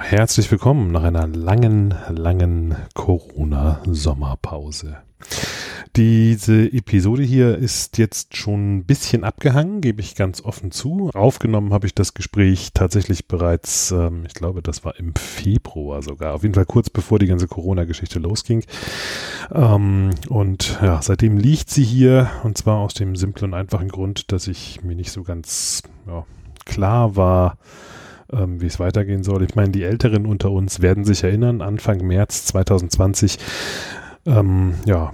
herzlich willkommen nach einer langen, langen Corona-Sommerpause. Diese Episode hier ist jetzt schon ein bisschen abgehangen, gebe ich ganz offen zu. Aufgenommen habe ich das Gespräch tatsächlich bereits, ähm, ich glaube, das war im Februar sogar, auf jeden Fall kurz bevor die ganze Corona-Geschichte losging. Ähm, und ja, seitdem liegt sie hier und zwar aus dem simplen und einfachen Grund, dass ich mir nicht so ganz ja, klar war, ähm, wie es weitergehen soll. Ich meine, die Älteren unter uns werden sich erinnern, Anfang März 2020, ähm, ja,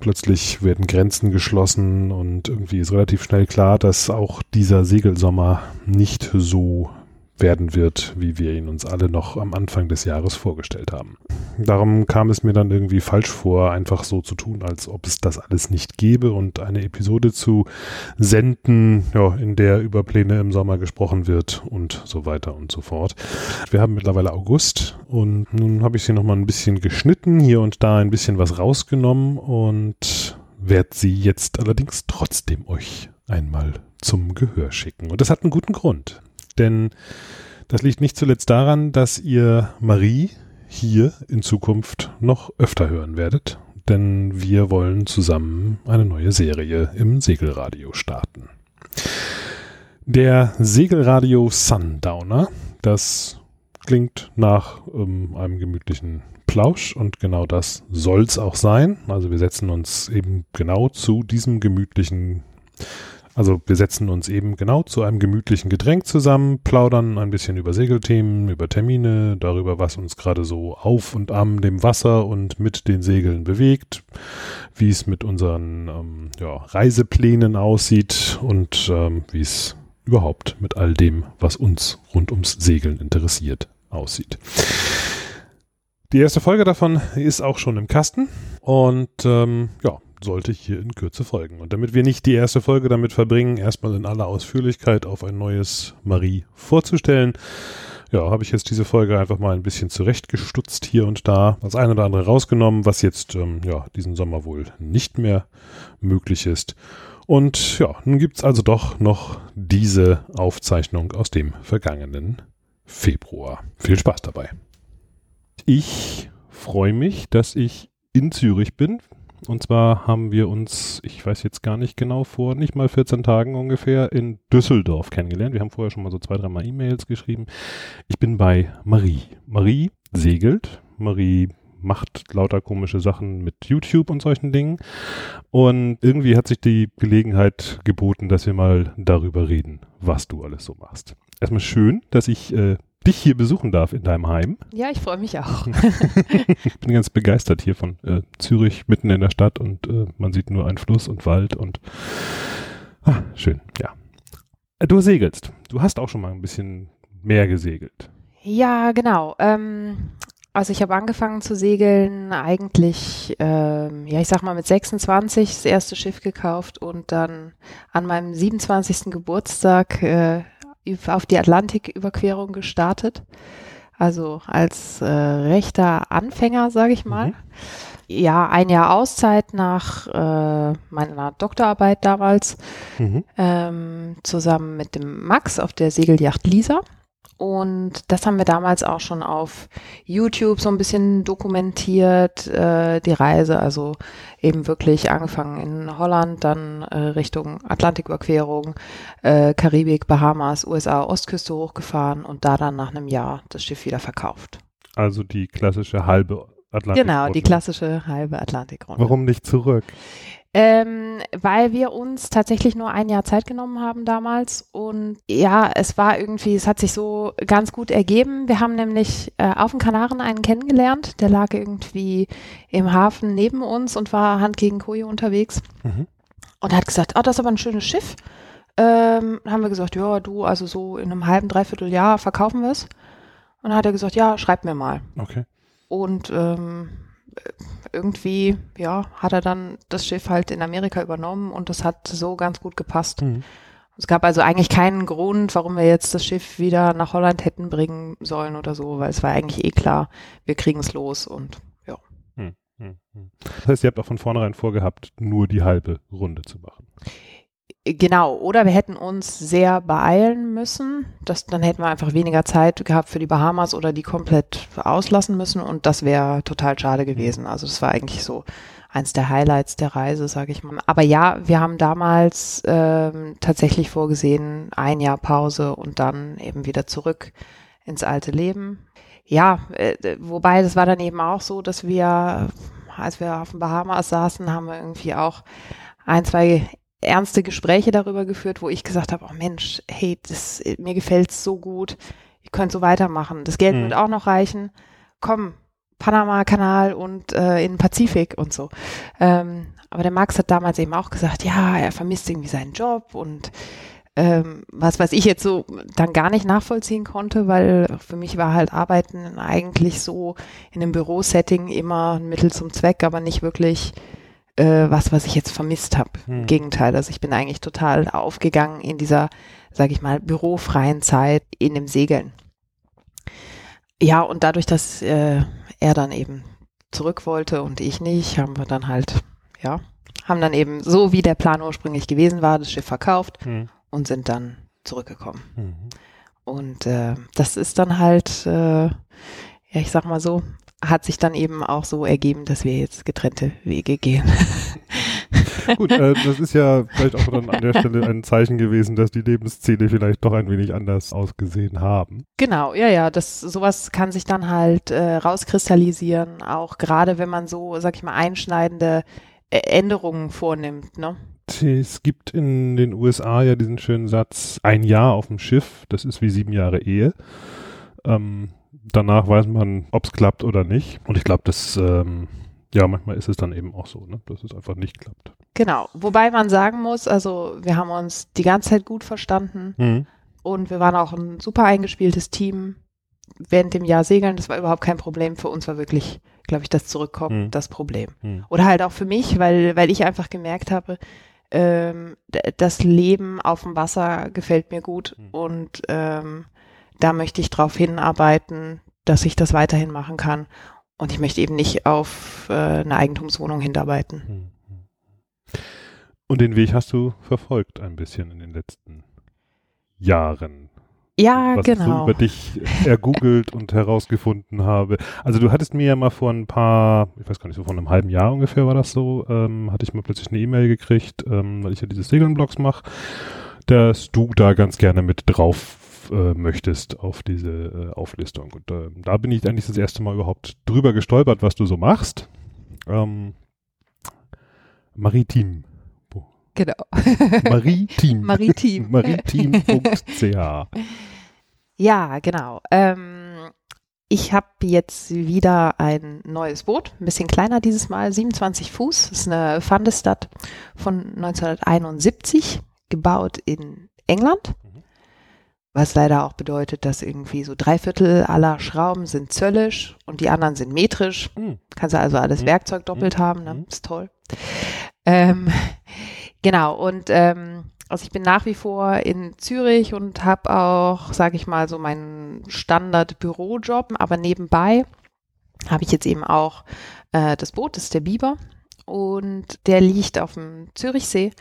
plötzlich werden Grenzen geschlossen und irgendwie ist relativ schnell klar, dass auch dieser Segelsommer nicht so werden wird, wie wir ihn uns alle noch am Anfang des Jahres vorgestellt haben. Darum kam es mir dann irgendwie falsch vor, einfach so zu tun, als ob es das alles nicht gäbe und eine Episode zu senden, ja, in der über Pläne im Sommer gesprochen wird und so weiter und so fort. Wir haben mittlerweile August und nun habe ich sie nochmal ein bisschen geschnitten, hier und da ein bisschen was rausgenommen und werde sie jetzt allerdings trotzdem euch einmal zum Gehör schicken. Und das hat einen guten Grund. Denn das liegt nicht zuletzt daran, dass ihr Marie hier in Zukunft noch öfter hören werdet, denn wir wollen zusammen eine neue Serie im Segelradio starten. Der Segelradio Sundowner, das klingt nach ähm, einem gemütlichen Plausch und genau das soll's auch sein. Also wir setzen uns eben genau zu diesem gemütlichen also wir setzen uns eben genau zu einem gemütlichen Getränk zusammen, plaudern ein bisschen über Segelthemen, über Termine, darüber, was uns gerade so auf und am dem Wasser und mit den Segeln bewegt, wie es mit unseren ähm, ja, Reiseplänen aussieht und ähm, wie es überhaupt mit all dem, was uns rund ums Segeln interessiert, aussieht. Die erste Folge davon ist auch schon im Kasten und ähm, ja, sollte hier in Kürze folgen. Und damit wir nicht die erste Folge damit verbringen, erstmal in aller Ausführlichkeit auf ein neues Marie vorzustellen, ja, habe ich jetzt diese Folge einfach mal ein bisschen zurechtgestutzt hier und da, das eine oder andere rausgenommen, was jetzt ähm, ja diesen Sommer wohl nicht mehr möglich ist. Und ja, nun gibt's also doch noch diese Aufzeichnung aus dem vergangenen Februar. Viel Spaß dabei. Ich freue mich, dass ich in Zürich bin. Und zwar haben wir uns, ich weiß jetzt gar nicht genau, vor nicht mal 14 Tagen ungefähr in Düsseldorf kennengelernt. Wir haben vorher schon mal so zwei, dreimal E-Mails geschrieben. Ich bin bei Marie. Marie segelt. Marie macht lauter komische Sachen mit YouTube und solchen Dingen. Und irgendwie hat sich die Gelegenheit geboten, dass wir mal darüber reden, was du alles so machst. Erstmal schön, dass ich äh, dich hier besuchen darf in deinem Heim. Ja, ich freue mich auch. ich bin ganz begeistert hier von äh, Zürich mitten in der Stadt und äh, man sieht nur einen Fluss und Wald und ah, schön, ja. Du segelst. Du hast auch schon mal ein bisschen mehr gesegelt. Ja, genau. Ähm, also ich habe angefangen zu segeln eigentlich, ähm, ja, ich sag mal mit 26 das erste Schiff gekauft und dann an meinem 27. Geburtstag äh, auf die Atlantiküberquerung gestartet. Also als äh, rechter Anfänger, sage ich mal. Mhm. Ja, ein Jahr Auszeit nach äh, meiner Doktorarbeit damals, mhm. ähm, zusammen mit dem Max auf der Segelyacht Lisa. Und das haben wir damals auch schon auf YouTube so ein bisschen dokumentiert, äh, die Reise. Also eben wirklich angefangen in Holland, dann äh, Richtung Atlantiküberquerung, äh, Karibik, Bahamas, USA, Ostküste hochgefahren und da dann nach einem Jahr das Schiff wieder verkauft. Also die klassische halbe Atlantik. Genau, die klassische halbe Atlantikrunde. Warum nicht zurück? Ähm, weil wir uns tatsächlich nur ein Jahr Zeit genommen haben damals. Und ja, es war irgendwie, es hat sich so ganz gut ergeben. Wir haben nämlich äh, auf den Kanaren einen kennengelernt. Der lag irgendwie im Hafen neben uns und war Hand gegen Koje unterwegs. Mhm. Und hat gesagt, oh, das ist aber ein schönes Schiff. Ähm, haben wir gesagt, ja, du, also so in einem halben, dreiviertel Jahr verkaufen wir es. Und dann hat er gesagt, ja, schreib mir mal. Okay. Und ähm, irgendwie, ja, hat er dann das Schiff halt in Amerika übernommen und das hat so ganz gut gepasst. Mhm. Es gab also eigentlich keinen Grund, warum wir jetzt das Schiff wieder nach Holland hätten bringen sollen oder so, weil es war eigentlich eh klar, wir kriegen es los und ja. Hm, hm, hm. Das heißt, ihr habt auch von vornherein vorgehabt, nur die halbe Runde zu machen. Genau, oder wir hätten uns sehr beeilen müssen. Das, dann hätten wir einfach weniger Zeit gehabt für die Bahamas oder die komplett auslassen müssen und das wäre total schade gewesen. Also das war eigentlich so eins der Highlights der Reise, sage ich mal. Aber ja, wir haben damals ähm, tatsächlich vorgesehen, ein Jahr Pause und dann eben wieder zurück ins alte Leben. Ja, äh, wobei das war dann eben auch so, dass wir, als wir auf den Bahamas saßen, haben wir irgendwie auch ein, zwei ernste Gespräche darüber geführt, wo ich gesagt habe, oh Mensch, hey, das, mir gefällt's so gut, ihr könnt so weitermachen. Das Geld mhm. wird auch noch reichen. Komm, Panama-Kanal und äh, in den Pazifik und so. Ähm, aber der Max hat damals eben auch gesagt, ja, er vermisst irgendwie seinen Job und ähm, was, was ich jetzt so dann gar nicht nachvollziehen konnte, weil für mich war halt Arbeiten eigentlich so in einem Bürosetting immer ein Mittel zum Zweck, aber nicht wirklich äh, was, was ich jetzt vermisst habe. Hm. Im Gegenteil, also ich bin eigentlich total aufgegangen in dieser, sage ich mal, bürofreien Zeit in dem Segeln. Ja, und dadurch, dass äh, er dann eben zurück wollte und ich nicht, haben wir dann halt, ja, haben dann eben so wie der Plan ursprünglich gewesen war, das Schiff verkauft hm. und sind dann zurückgekommen. Mhm. Und äh, das ist dann halt, äh, ja, ich sag mal so, hat sich dann eben auch so ergeben, dass wir jetzt getrennte Wege gehen. Gut, äh, das ist ja vielleicht auch dann an der Stelle ein Zeichen gewesen, dass die Lebensziele vielleicht doch ein wenig anders ausgesehen haben. Genau, ja, ja, das sowas kann sich dann halt äh, rauskristallisieren, auch gerade wenn man so, sag ich mal, einschneidende äh, Änderungen vornimmt, ne? Es gibt in den USA ja diesen schönen Satz, ein Jahr auf dem Schiff, das ist wie sieben Jahre Ehe. Ähm, danach weiß man, ob es klappt oder nicht. Und ich glaube, das, ähm, ja, manchmal ist es dann eben auch so, ne, dass es einfach nicht klappt. Genau. Wobei man sagen muss, also wir haben uns die ganze Zeit gut verstanden mhm. und wir waren auch ein super eingespieltes Team während dem Jahr segeln. Das war überhaupt kein Problem. Für uns war wirklich, glaube ich, das Zurückkommen mhm. das Problem. Mhm. Oder halt auch für mich, weil, weil ich einfach gemerkt habe, ähm, das Leben auf dem Wasser gefällt mir gut mhm. und ähm, da möchte ich darauf hinarbeiten, dass ich das weiterhin machen kann. Und ich möchte eben nicht auf äh, eine Eigentumswohnung hinarbeiten. Hm, hm. Und den Weg hast du verfolgt ein bisschen in den letzten Jahren. Ja, was genau. ich so über dich ergoogelt und herausgefunden habe. Also du hattest mir ja mal vor ein paar, ich weiß gar nicht, so vor einem halben Jahr ungefähr war das so, ähm, hatte ich mal plötzlich eine E-Mail gekriegt, ähm, weil ich ja diese Segeln-Blogs mache, dass du da ganz gerne mit drauf äh, möchtest auf diese äh, Auflistung. Und äh, da bin ich eigentlich das erste Mal überhaupt drüber gestolpert, was du so machst. Ähm, Maritim. Genau. Maritim. Maritim. Maritim.ch. Ja, genau. Ähm, ich habe jetzt wieder ein neues Boot, ein bisschen kleiner dieses Mal, 27 Fuß. Das ist eine Fundestadt von 1971, gebaut in England. Was leider auch bedeutet, dass irgendwie so drei Viertel aller Schrauben sind zöllisch und die anderen sind metrisch. Mhm. Kannst du also alles mhm. Werkzeug doppelt mhm. haben, ne? Hm. Ist toll. Ähm, genau, und ähm, also ich bin nach wie vor in Zürich und habe auch, sage ich mal, so meinen Standard-Bürojob, aber nebenbei habe ich jetzt eben auch äh, das Boot, das ist der Biber und der liegt auf dem Zürichsee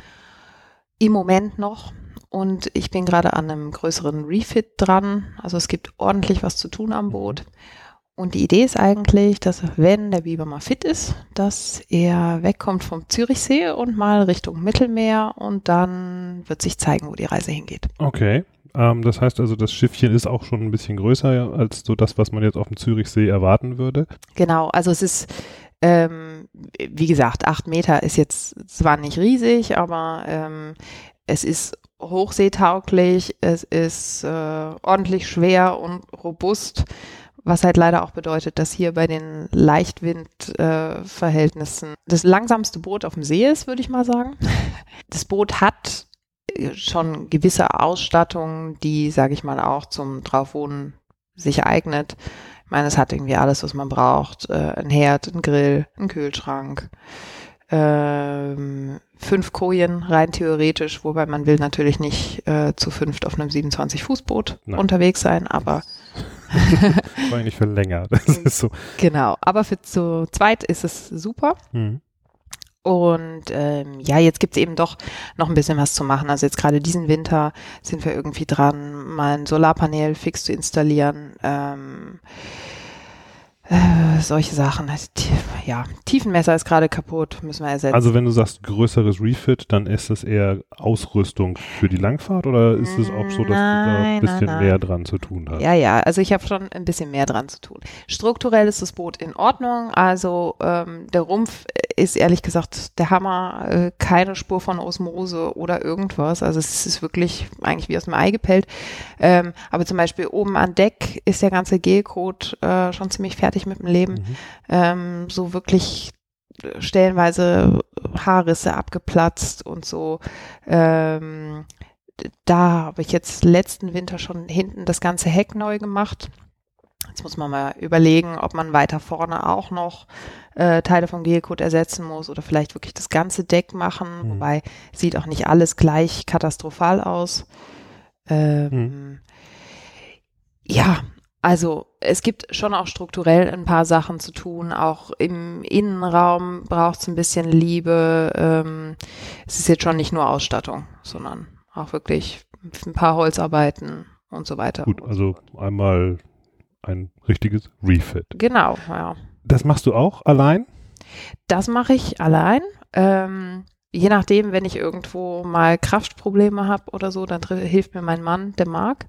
im Moment noch und ich bin gerade an einem größeren Refit dran. Also es gibt ordentlich was zu tun am Boot. Und die Idee ist eigentlich, dass wenn der Biber mal fit ist, dass er wegkommt vom Zürichsee und mal Richtung Mittelmeer und dann wird sich zeigen, wo die Reise hingeht. Okay. Ähm, das heißt also, das Schiffchen ist auch schon ein bisschen größer als so das, was man jetzt auf dem Zürichsee erwarten würde. Genau. Also es ist ähm, wie gesagt, acht Meter ist jetzt zwar nicht riesig, aber ähm, es ist hochseetauglich, es ist äh, ordentlich schwer und robust, was halt leider auch bedeutet, dass hier bei den Leichtwindverhältnissen äh, das langsamste Boot auf dem See ist, würde ich mal sagen. Das Boot hat äh, schon gewisse Ausstattung, die, sage ich mal, auch zum Draufwohnen sich eignet. Ich meine, es hat irgendwie alles, was man braucht. Äh, ein Herd, ein Grill, ein Kühlschrank, ähm, fünf Kojen rein theoretisch, wobei man will natürlich nicht äh, zu fünft auf einem 27-Fuß-Boot unterwegs sein, aber war nicht für länger. Das ist so. Genau, aber für zu zweit ist es super. Mhm. Und ähm, ja, jetzt gibt's eben doch noch ein bisschen was zu machen. Also jetzt gerade diesen Winter sind wir irgendwie dran, mal ein Solarpanel fix zu installieren. Ähm, äh, solche Sachen. Also, ja, Tiefenmesser ist gerade kaputt, müssen wir ersetzen. Also wenn du sagst größeres Refit, dann ist das eher Ausrüstung für die Langfahrt oder ist es auch so, dass nein, du da ein bisschen nein, nein. mehr dran zu tun hast? Ja, ja, also ich habe schon ein bisschen mehr dran zu tun. Strukturell ist das Boot in Ordnung, also ähm, der Rumpf ist ehrlich gesagt der Hammer, äh, keine Spur von Osmose oder irgendwas. Also es ist wirklich eigentlich wie aus dem Ei gepellt. Ähm, aber zum Beispiel oben an Deck ist der ganze Gelcode äh, schon ziemlich fertig mit dem Leben. Mhm. Ähm, so wirklich äh, stellenweise Haarrisse abgeplatzt und so. Ähm, da habe ich jetzt letzten Winter schon hinten das ganze Heck neu gemacht. Jetzt muss man mal überlegen, ob man weiter vorne auch noch äh, Teile vom Geocode ersetzen muss oder vielleicht wirklich das ganze Deck machen. Mhm. Wobei sieht auch nicht alles gleich katastrophal aus. Ähm, mhm. Ja, also es gibt schon auch strukturell ein paar Sachen zu tun. Auch im Innenraum braucht es ein bisschen Liebe. Ähm, es ist jetzt schon nicht nur Ausstattung, sondern auch wirklich ein paar Holzarbeiten und so weiter. Gut, also einmal ein richtiges Refit. Genau, ja. Das machst du auch allein? Das mache ich allein. Ähm, je nachdem, wenn ich irgendwo mal Kraftprobleme habe oder so, dann hilft mir mein Mann, der Marc.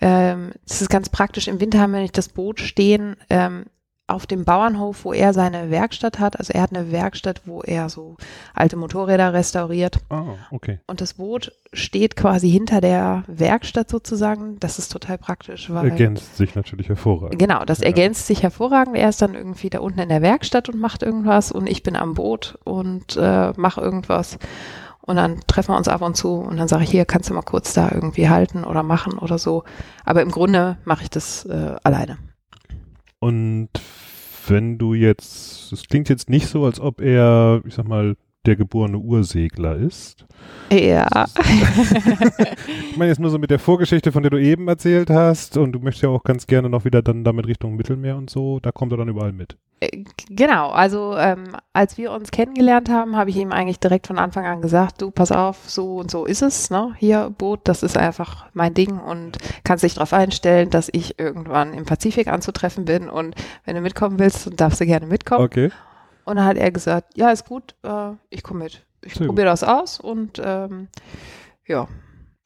Ähm, das ist ganz praktisch. Im Winter haben wir nicht das Boot stehen. Ähm, auf dem Bauernhof, wo er seine Werkstatt hat. Also er hat eine Werkstatt, wo er so alte Motorräder restauriert. Ah, okay. Und das Boot steht quasi hinter der Werkstatt sozusagen. Das ist total praktisch. Weil, ergänzt sich natürlich hervorragend. Genau, das ja. ergänzt sich hervorragend. Er ist dann irgendwie da unten in der Werkstatt und macht irgendwas und ich bin am Boot und äh, mache irgendwas. Und dann treffen wir uns ab und zu und dann sage ich, hier kannst du mal kurz da irgendwie halten oder machen oder so. Aber im Grunde mache ich das äh, alleine. Und wenn du jetzt, es klingt jetzt nicht so, als ob er, ich sag mal, der geborene Ursegler ist. Ja. ich meine jetzt nur so mit der Vorgeschichte, von der du eben erzählt hast und du möchtest ja auch ganz gerne noch wieder dann damit Richtung Mittelmeer und so, da kommt er dann überall mit. Äh, genau, also ähm, als wir uns kennengelernt haben, habe ich ihm eigentlich direkt von Anfang an gesagt, du pass auf, so und so ist es, ne? Hier Boot, das ist einfach mein Ding und kannst dich darauf einstellen, dass ich irgendwann im Pazifik anzutreffen bin und wenn du mitkommen willst, dann darfst du gerne mitkommen. Okay. Und dann hat er gesagt, ja, ist gut, äh, ich komme mit. Ich probiere das aus und ähm, ja.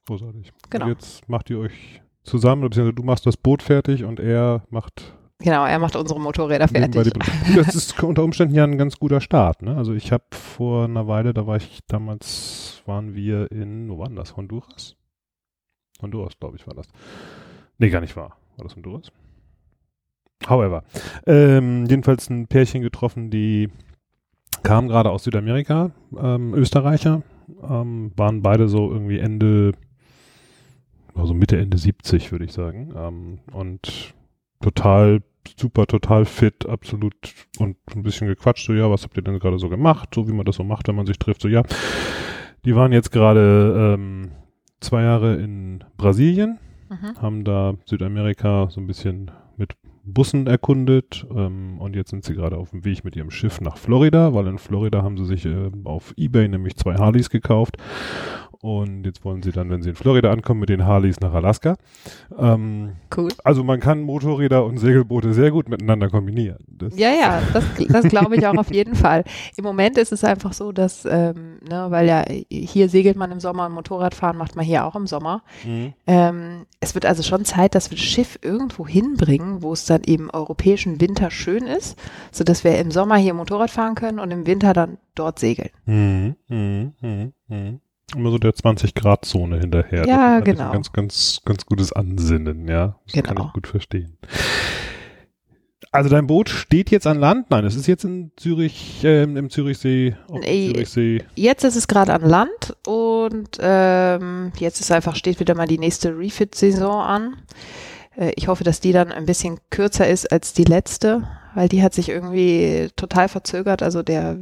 Großartig. Genau. Und jetzt macht ihr euch zusammen, beziehungsweise du machst das Boot fertig und er macht Genau, er macht unsere Motorräder fertig. Das ist unter Umständen ja ein ganz guter Start. Ne? Also ich habe vor einer Weile, da war ich damals, waren wir in, wo war das? Honduras? Honduras, glaube ich, war das. Nee, gar nicht wahr. War das Honduras? However. Ähm, jedenfalls ein Pärchen getroffen, die kamen gerade aus Südamerika, ähm, Österreicher, ähm, waren beide so irgendwie Ende, also Mitte, Ende 70, würde ich sagen. Ähm, und total super, total fit, absolut und ein bisschen gequatscht, so ja, was habt ihr denn gerade so gemacht, so wie man das so macht, wenn man sich trifft, so ja. Die waren jetzt gerade ähm, zwei Jahre in Brasilien, mhm. haben da Südamerika so ein bisschen Bussen erkundet ähm, und jetzt sind sie gerade auf dem Weg mit ihrem Schiff nach Florida, weil in Florida haben sie sich äh, auf Ebay nämlich zwei Harleys gekauft und jetzt wollen sie dann, wenn sie in Florida ankommen, mit den Harleys nach Alaska. Ähm, cool. Also man kann Motorräder und Segelboote sehr gut miteinander kombinieren. Das ja, ja, das, das glaube ich auch auf jeden Fall. Im Moment ist es einfach so, dass, ähm, ne, weil ja hier segelt man im Sommer und Motorradfahren macht man hier auch im Sommer. Mhm. Ähm, es wird also schon Zeit, dass wir das Schiff irgendwo hinbringen, wo es dann eben europäischen Winter schön ist, sodass wir im Sommer hier Motorrad fahren können und im Winter dann dort segeln. Mhm. Mhm. Mhm. Immer so der 20-Grad-Zone hinterher. Ja, das genau. Ganz, ganz, ganz gutes Ansinnen, ja. Das genau. kann ich gut verstehen. Also dein Boot steht jetzt an Land? Nein, es ist jetzt in Zürich, äh, im Zürichsee, Zürichsee. Jetzt ist es gerade an Land und ähm, jetzt ist einfach, steht wieder mal die nächste Refit-Saison an. Äh, ich hoffe, dass die dann ein bisschen kürzer ist als die letzte, weil die hat sich irgendwie total verzögert. Also der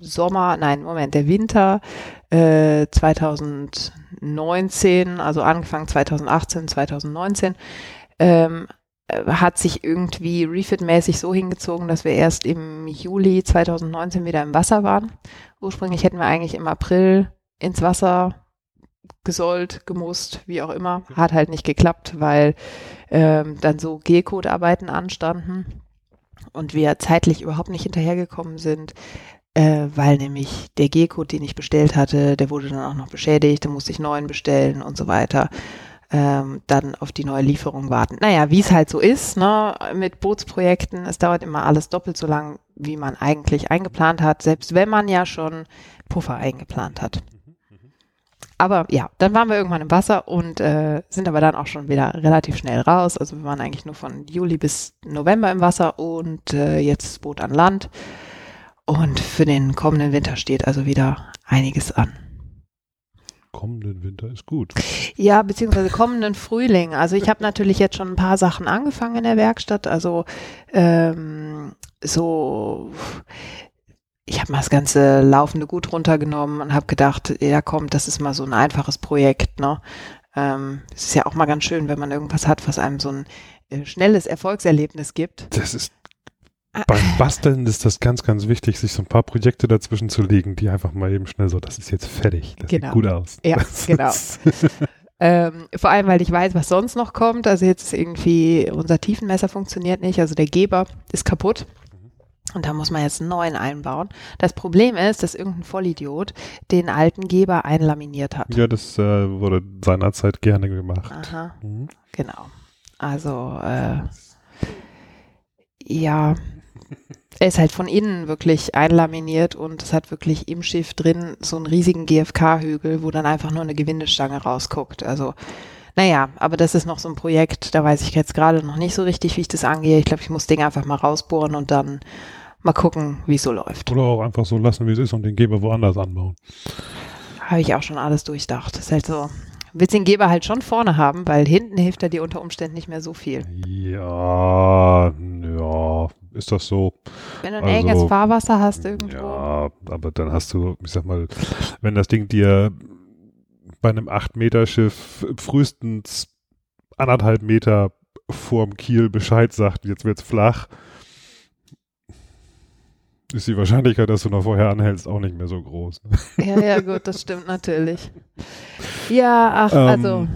Sommer, nein, Moment, der Winter äh, 2019, also Anfang 2018, 2019, ähm, äh, hat sich irgendwie refit-mäßig so hingezogen, dass wir erst im Juli 2019 wieder im Wasser waren. Ursprünglich hätten wir eigentlich im April ins Wasser gesollt, gemusst, wie auch immer. Hat halt nicht geklappt, weil ähm, dann so G-Code-Arbeiten anstanden und wir zeitlich überhaupt nicht hinterhergekommen sind, äh, weil nämlich der G-Code, den ich bestellt hatte, der wurde dann auch noch beschädigt, da musste ich neuen bestellen und so weiter. Ähm, dann auf die neue Lieferung warten. Naja, wie es halt so ist, ne, mit Bootsprojekten, es dauert immer alles doppelt so lang, wie man eigentlich eingeplant hat, selbst wenn man ja schon Puffer eingeplant hat. Aber ja, dann waren wir irgendwann im Wasser und äh, sind aber dann auch schon wieder relativ schnell raus. Also wir waren eigentlich nur von Juli bis November im Wasser und äh, jetzt das Boot an Land. Und für den kommenden Winter steht also wieder einiges an. Kommenden Winter ist gut. Ja, beziehungsweise kommenden Frühling. Also ich habe natürlich jetzt schon ein paar Sachen angefangen in der Werkstatt. Also ähm, so ich habe mal das ganze laufende Gut runtergenommen und habe gedacht, ja komm, das ist mal so ein einfaches Projekt. Ne? Ähm, es ist ja auch mal ganz schön, wenn man irgendwas hat, was einem so ein äh, schnelles Erfolgserlebnis gibt. Das ist beim Basteln ist das ganz, ganz wichtig, sich so ein paar Projekte dazwischen zu legen, die einfach mal eben schnell so, das ist jetzt fertig, das genau. sieht gut aus. Ja, genau. ähm, vor allem, weil ich weiß, was sonst noch kommt. Also jetzt irgendwie, unser Tiefenmesser funktioniert nicht, also der Geber ist kaputt. Und da muss man jetzt einen neuen einbauen. Das Problem ist, dass irgendein Vollidiot den alten Geber einlaminiert hat. Ja, das äh, wurde seinerzeit gerne gemacht. Aha, mhm. genau. Also, äh, ja, er ist halt von innen wirklich einlaminiert und es hat wirklich im Schiff drin so einen riesigen GFK-Hügel, wo dann einfach nur eine Gewindestange rausguckt. Also, naja, aber das ist noch so ein Projekt, da weiß ich jetzt gerade noch nicht so richtig, wie ich das angehe. Ich glaube, ich muss Ding einfach mal rausbohren und dann mal gucken, wie es so läuft. Oder auch einfach so lassen, wie es ist und den Geber woanders anbauen. Habe ich auch schon alles durchdacht. Das ist halt so. Willst den Geber halt schon vorne haben, weil hinten hilft er dir unter Umständen nicht mehr so viel. Ja, ja, ist das so. Wenn du ein also, enges Fahrwasser hast irgendwo. Ja, aber dann hast du, ich sag mal, wenn das Ding dir bei einem 8-Meter-Schiff frühestens anderthalb Meter vorm Kiel Bescheid sagt, jetzt wird's flach, ist die Wahrscheinlichkeit, dass du noch vorher anhältst, auch nicht mehr so groß. Ne? Ja, ja, gut, das stimmt natürlich. Ja, ach, ähm, also.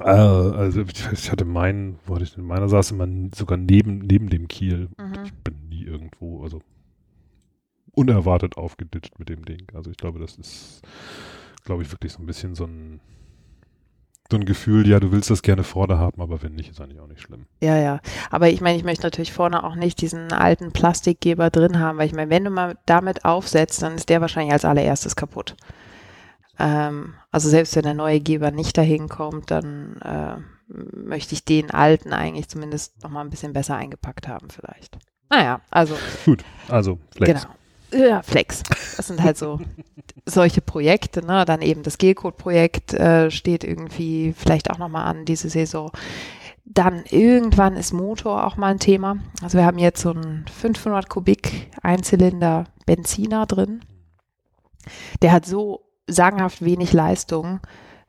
Äh, also ich hatte meinen, wo hatte ich denn? Meiner saß immer sogar neben, neben dem Kiel. Mhm. Ich bin nie irgendwo, also unerwartet aufgeditscht mit dem Ding. Also ich glaube, das ist, glaube ich, wirklich so ein bisschen so ein so ein Gefühl, ja, du willst das gerne vorne haben, aber wenn nicht, ist eigentlich auch nicht schlimm. Ja, ja. Aber ich meine, ich möchte natürlich vorne auch nicht diesen alten Plastikgeber drin haben, weil ich meine, wenn du mal damit aufsetzt, dann ist der wahrscheinlich als allererstes kaputt. Ähm, also selbst wenn der neue Geber nicht dahin kommt, dann äh, möchte ich den alten eigentlich zumindest noch mal ein bisschen besser eingepackt haben vielleicht. Naja, also. Gut, also Flex. Genau. Ja, Flex. Das sind halt so solche Projekte, ne? Dann eben das G-Code-Projekt äh, steht irgendwie vielleicht auch nochmal an diese Saison. Dann irgendwann ist Motor auch mal ein Thema. Also wir haben jetzt so einen 500 Kubik Einzylinder Benziner drin. Der hat so sagenhaft wenig Leistung,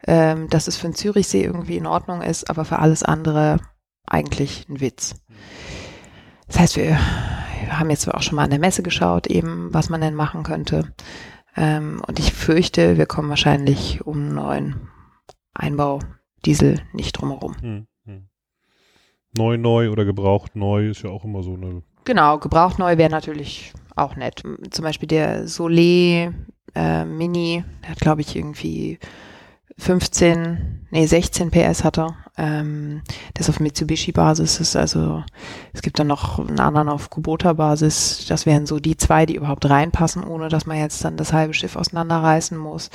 ähm, dass es für den Zürichsee irgendwie in Ordnung ist, aber für alles andere eigentlich ein Witz. Das heißt, wir wir haben jetzt auch schon mal an der Messe geschaut, eben, was man denn machen könnte. Ähm, und ich fürchte, wir kommen wahrscheinlich um einen neuen Einbau Diesel nicht drumherum. Hm, hm. Neu, neu oder gebraucht neu ist ja auch immer so eine. Genau, gebraucht neu wäre natürlich auch nett. Zum Beispiel der Soleil äh, Mini, der hat glaube ich irgendwie 15, nee 16 PS hat er ähm, das auf Mitsubishi-Basis ist. Also es gibt dann noch einen anderen auf Kubota-Basis. Das wären so die zwei, die überhaupt reinpassen, ohne dass man jetzt dann das halbe Schiff auseinanderreißen muss.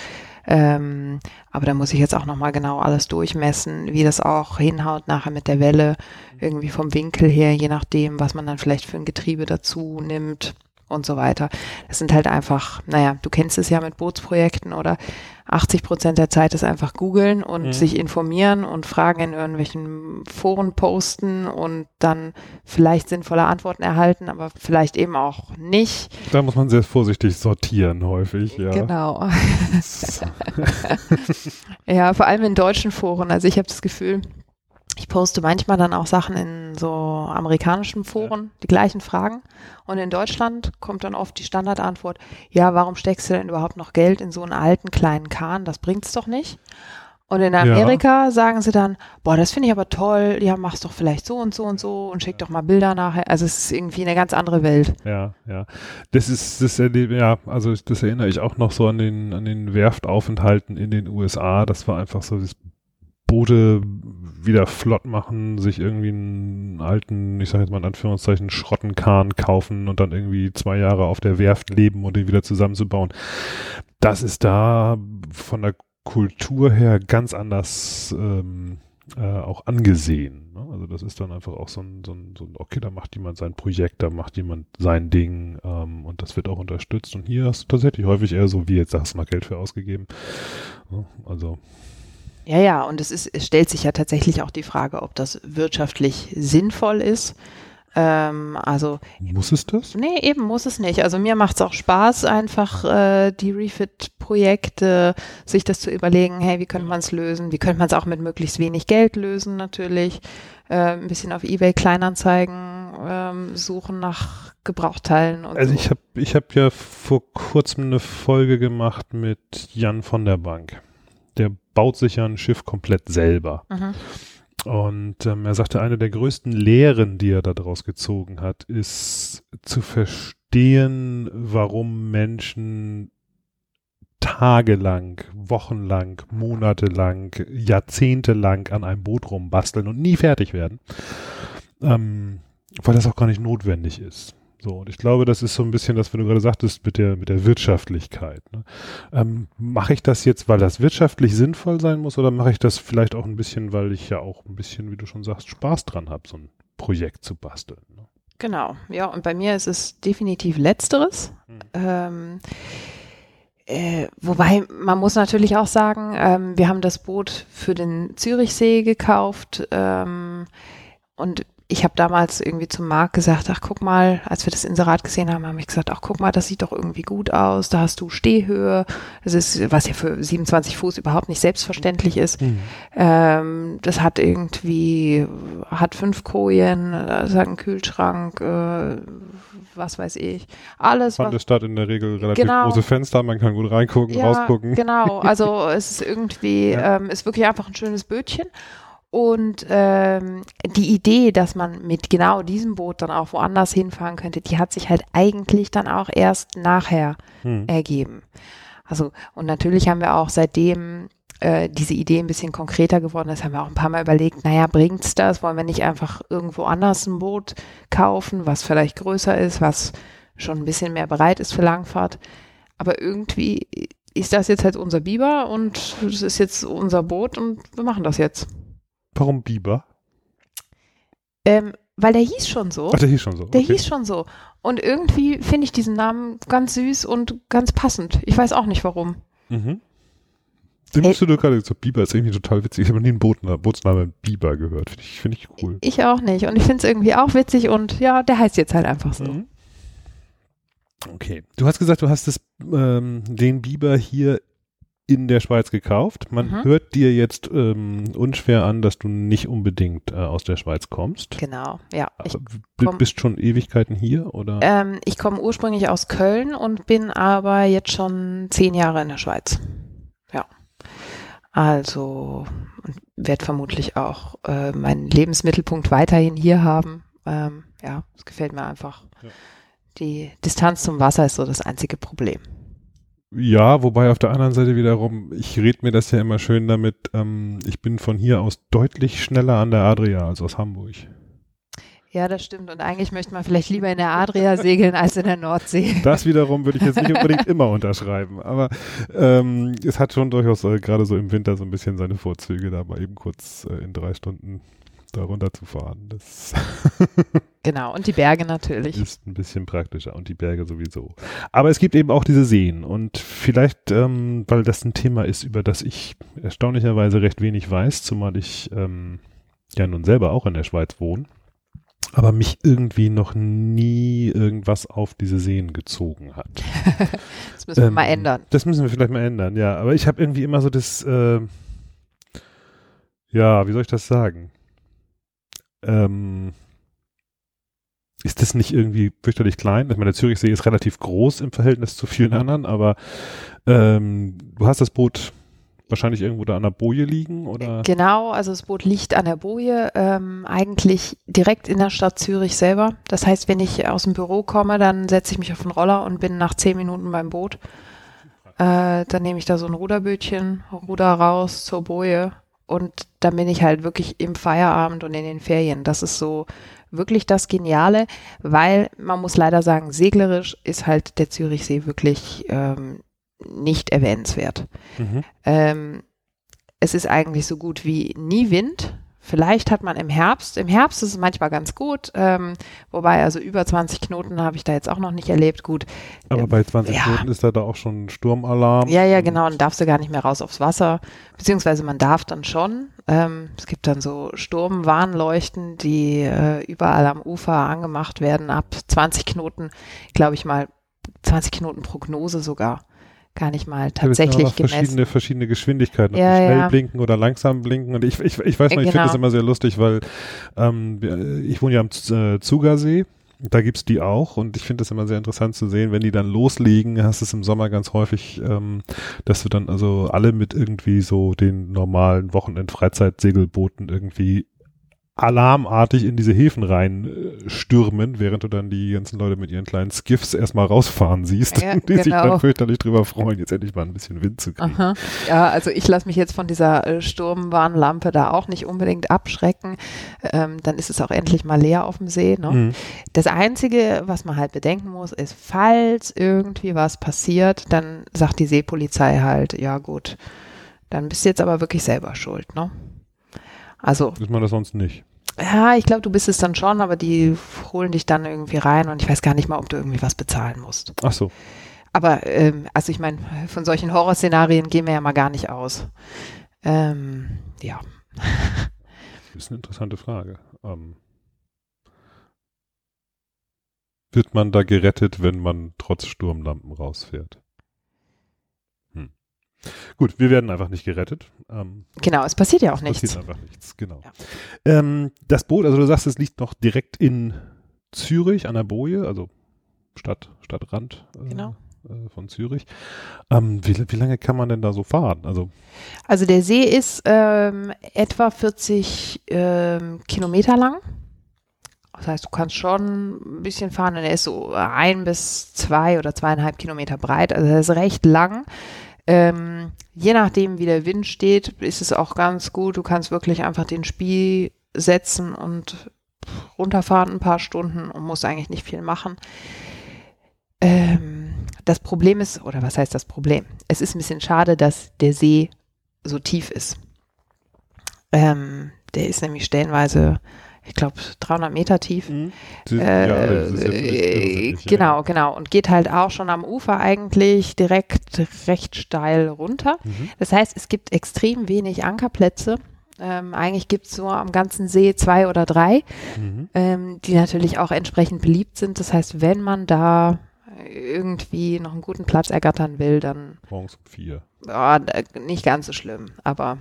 Ähm, aber da muss ich jetzt auch nochmal genau alles durchmessen, wie das auch hinhaut nachher mit der Welle, irgendwie vom Winkel her, je nachdem, was man dann vielleicht für ein Getriebe dazu nimmt und so weiter. Das sind halt einfach, naja, du kennst es ja mit Bootsprojekten oder 80 Prozent der Zeit ist einfach googeln und mhm. sich informieren und Fragen in irgendwelchen Foren posten und dann vielleicht sinnvolle Antworten erhalten, aber vielleicht eben auch nicht. Da muss man sehr vorsichtig sortieren häufig, ja. Genau. ja, vor allem in deutschen Foren. Also ich habe das Gefühl, ich poste manchmal dann auch Sachen in so amerikanischen Foren, ja. die gleichen Fragen. Und in Deutschland kommt dann oft die Standardantwort, ja, warum steckst du denn überhaupt noch Geld in so einen alten kleinen Kahn? Das bringt's doch nicht. Und in Amerika ja. sagen sie dann, boah, das finde ich aber toll, ja, mach's doch vielleicht so und so und so und schick doch mal Bilder nachher. Also es ist irgendwie eine ganz andere Welt. Ja, ja. Das ist, das ja, also das erinnere ich auch noch so an den, an den Werftaufenthalten in den USA. Das war einfach so das Boote wieder flott machen, sich irgendwie einen alten, ich sage jetzt mal in Anführungszeichen, Schrottenkahn kaufen und dann irgendwie zwei Jahre auf der Werft leben und den wieder zusammenzubauen. Das ist da von der Kultur her ganz anders ähm, äh, auch angesehen. Ne? Also das ist dann einfach auch so ein, so, ein, so ein, okay, da macht jemand sein Projekt, da macht jemand sein Ding ähm, und das wird auch unterstützt. Und hier hast du tatsächlich häufig eher so, wie jetzt sagst du mal Geld für ausgegeben. Ja, also ja, ja, und es ist, es stellt sich ja tatsächlich auch die Frage, ob das wirtschaftlich sinnvoll ist. Ähm, also muss es das? Nee, eben muss es nicht. Also mir macht es auch Spaß, einfach äh, die Refit-Projekte, sich das zu überlegen, hey, wie könnte man es lösen? Wie könnte man es auch mit möglichst wenig Geld lösen natürlich? Äh, ein bisschen auf Ebay Kleinanzeigen ähm, suchen nach Gebrauchteilen. Und also so. ich habe ich hab ja vor kurzem eine Folge gemacht mit Jan von der Bank. Der baut sich ja ein Schiff komplett selber. Mhm. Und ähm, er sagte, eine der größten Lehren, die er daraus gezogen hat, ist zu verstehen, warum Menschen tagelang, wochenlang, monatelang, jahrzehntelang an einem Boot rumbasteln und nie fertig werden. Ähm, weil das auch gar nicht notwendig ist. So, und ich glaube, das ist so ein bisschen das, was du gerade sagtest, mit der, mit der Wirtschaftlichkeit. Ne? Ähm, mache ich das jetzt, weil das wirtschaftlich sinnvoll sein muss, oder mache ich das vielleicht auch ein bisschen, weil ich ja auch ein bisschen, wie du schon sagst, Spaß dran habe, so ein Projekt zu basteln? Ne? Genau, ja, und bei mir ist es definitiv Letzteres. Hm. Ähm, äh, wobei man muss natürlich auch sagen, ähm, wir haben das Boot für den Zürichsee gekauft ähm, und ich habe damals irgendwie zum Marc gesagt, ach guck mal, als wir das Inserat gesehen haben, habe ich gesagt, ach guck mal, das sieht doch irgendwie gut aus, da hast du Stehhöhe, das ist, was ja für 27 Fuß überhaupt nicht selbstverständlich ist. Mhm. Ähm, das hat irgendwie, hat fünf Kojen, das hat einen Kühlschrank, äh, was weiß ich, alles. Fand statt in der Regel relativ genau, große Fenster, man kann gut reingucken, ja, rausgucken. Genau, also es ist irgendwie, ja. ähm, ist wirklich einfach ein schönes Bötchen. Und ähm, die Idee, dass man mit genau diesem Boot dann auch woanders hinfahren könnte, die hat sich halt eigentlich dann auch erst nachher hm. ergeben. Also, und natürlich haben wir auch seitdem äh, diese Idee ein bisschen konkreter geworden ist, haben wir auch ein paar Mal überlegt, naja, bringt's das? Wollen wir nicht einfach irgendwo anders ein Boot kaufen, was vielleicht größer ist, was schon ein bisschen mehr bereit ist für Langfahrt? Aber irgendwie ist das jetzt halt unser Biber und es ist jetzt unser Boot und wir machen das jetzt. Warum Biber? Ähm, weil der hieß schon so. Ach, der hieß schon so. Der okay. hieß schon so. Und irgendwie finde ich diesen Namen ganz süß und ganz passend. Ich weiß auch nicht warum. Mhm. Den musst du gerade so Biber ist irgendwie total witzig. Ich habe noch nie einen Bootsnamen, Bootsnamen Biber gehört. Finde ich, find ich cool. Ich auch nicht. Und ich finde es irgendwie auch witzig und ja, der heißt jetzt halt einfach so. Mhm. Okay. Du hast gesagt, du hast das, ähm, den Biber hier in der Schweiz gekauft. Man mhm. hört dir jetzt ähm, unschwer an, dass du nicht unbedingt äh, aus der Schweiz kommst. Genau, ja. Komm, bist schon Ewigkeiten hier oder? Ähm, ich komme ursprünglich aus Köln und bin aber jetzt schon zehn Jahre in der Schweiz. Ja. Also werde vermutlich auch äh, meinen Lebensmittelpunkt weiterhin hier haben. Ähm, ja, es gefällt mir einfach. Ja. Die Distanz zum Wasser ist so das einzige Problem. Ja, wobei auf der anderen Seite wiederum, ich rede mir das ja immer schön damit, ähm, ich bin von hier aus deutlich schneller an der Adria als aus Hamburg. Ja, das stimmt. Und eigentlich möchte man vielleicht lieber in der Adria segeln als in der Nordsee. Das wiederum würde ich jetzt nicht unbedingt immer unterschreiben. Aber ähm, es hat schon durchaus äh, gerade so im Winter so ein bisschen seine Vorzüge, da mal eben kurz äh, in drei Stunden da runterzufahren. Das genau, und die Berge natürlich. Ist ein bisschen praktischer und die Berge sowieso. Aber es gibt eben auch diese Seen und vielleicht, ähm, weil das ein Thema ist, über das ich erstaunlicherweise recht wenig weiß, zumal ich ähm, ja nun selber auch in der Schweiz wohne, aber mich irgendwie noch nie irgendwas auf diese Seen gezogen hat. das müssen wir ähm, mal ändern. Das müssen wir vielleicht mal ändern, ja. Aber ich habe irgendwie immer so das, äh, ja, wie soll ich das sagen? Ähm, ist das nicht irgendwie fürchterlich klein? Ich meine, der Zürichsee ist relativ groß im Verhältnis zu vielen anderen, aber ähm, du hast das Boot wahrscheinlich irgendwo da an der Boje liegen, oder? Genau, also das Boot liegt an der Boje, ähm, eigentlich direkt in der Stadt Zürich selber. Das heißt, wenn ich aus dem Büro komme, dann setze ich mich auf den Roller und bin nach zehn Minuten beim Boot. Äh, dann nehme ich da so ein Ruderbötchen, Ruder raus zur Boje und dann bin ich halt wirklich im Feierabend und in den Ferien. Das ist so wirklich das Geniale, weil man muss leider sagen, seglerisch ist halt der Zürichsee wirklich ähm, nicht erwähnenswert. Mhm. Ähm, es ist eigentlich so gut wie nie Wind. Vielleicht hat man im Herbst, im Herbst ist es manchmal ganz gut, ähm, wobei also über 20 Knoten habe ich da jetzt auch noch nicht erlebt. Gut. Aber bei 20 ja. Knoten ist da, da auch schon Sturmalarm. Ja, ja, genau, dann darfst du gar nicht mehr raus aufs Wasser, beziehungsweise man darf dann schon. Ähm, es gibt dann so Sturmwarnleuchten, die äh, überall am Ufer angemacht werden, ab 20 Knoten, glaube ich mal, 20 Knoten Prognose sogar gar nicht mal tatsächlich ja, verschiedene, verschiedene Geschwindigkeiten, ja, schnell ja. blinken oder langsam blinken. Und ich, ich, ich weiß noch, ich Genau. finde das immer sehr lustig, weil ähm, ich wohne ja am äh, Zugersee. Da gibt's die auch und ich finde das immer sehr interessant zu sehen, wenn die dann loslegen, hast du es im Sommer ganz häufig, ähm, dass du dann also alle mit irgendwie so den normalen Wochenend-Freizeitsegelbooten irgendwie alarmartig in diese Häfen rein äh, während du dann die ganzen Leute mit ihren kleinen Skiffs erstmal rausfahren siehst, Ja, die sich genau. dann fürchterlich drüber freuen, jetzt endlich mal ein bisschen Wind zu kriegen. Aha. Ja, also ich lasse mich jetzt von dieser äh, Sturmwarnlampe da auch nicht unbedingt abschrecken. Ähm, dann ist es auch endlich mal leer auf dem See. Ne? Mhm. Das Einzige, was man halt bedenken muss, ist, falls irgendwie was passiert, dann sagt die Seepolizei halt, ja gut, dann bist du jetzt aber wirklich selber schuld. Ne? Also Ist man das sonst nicht? Ja, ich glaube, du bist es dann schon, aber die holen dich dann irgendwie rein und ich weiß gar nicht mal, ob du irgendwie was bezahlen musst. Ach so. Aber, ähm, also ich meine, von solchen Horrorszenarien gehen wir ja mal gar nicht aus. Ähm, ja. Das ist eine interessante Frage. Ähm, wird man da gerettet, wenn man trotz Sturmlampen rausfährt? Gut, wir werden einfach nicht gerettet. Ähm, Genau, es passiert ja auch es nichts. passiert einfach nichts, genau. Ja. Ähm, das Boot, also du sagst, es liegt noch direkt in Zürich an der Boje, also Stadt, Stadtrand äh, Genau. äh, von Zürich. Ähm, wie, wie lange kann man denn da so fahren? Also Also der See ist ähm, etwa 40 ähm, Kilometer lang. Das heißt, du kannst schon ein bisschen fahren und er ist so ein bis zwei oder zweieinhalb Kilometer breit. Also er ist recht lang. Ähm, je nachdem, wie der Wind steht, ist es auch ganz gut. Du kannst wirklich einfach den Spiel setzen und runterfahren ein paar Stunden und musst eigentlich nicht viel machen. Ähm, das Problem ist, oder was heißt das Problem? Es ist ein bisschen schade, dass der See so tief ist. Ähm, der ist nämlich stellenweise, ich glaube, 300 Meter tief. Sie- Äh, ja. genau, genau. Und geht halt auch schon am Ufer eigentlich direkt recht steil runter. Mhm. Das heißt, es gibt extrem wenig Ankerplätze. Ähm, eigentlich gibt es nur am ganzen See zwei oder drei, Mhm. ähm, die natürlich auch entsprechend beliebt sind. Das heißt, wenn man da irgendwie noch einen guten Platz ergattern will, dann Morgens um vier. ja, da- nicht ganz so schlimm. Aber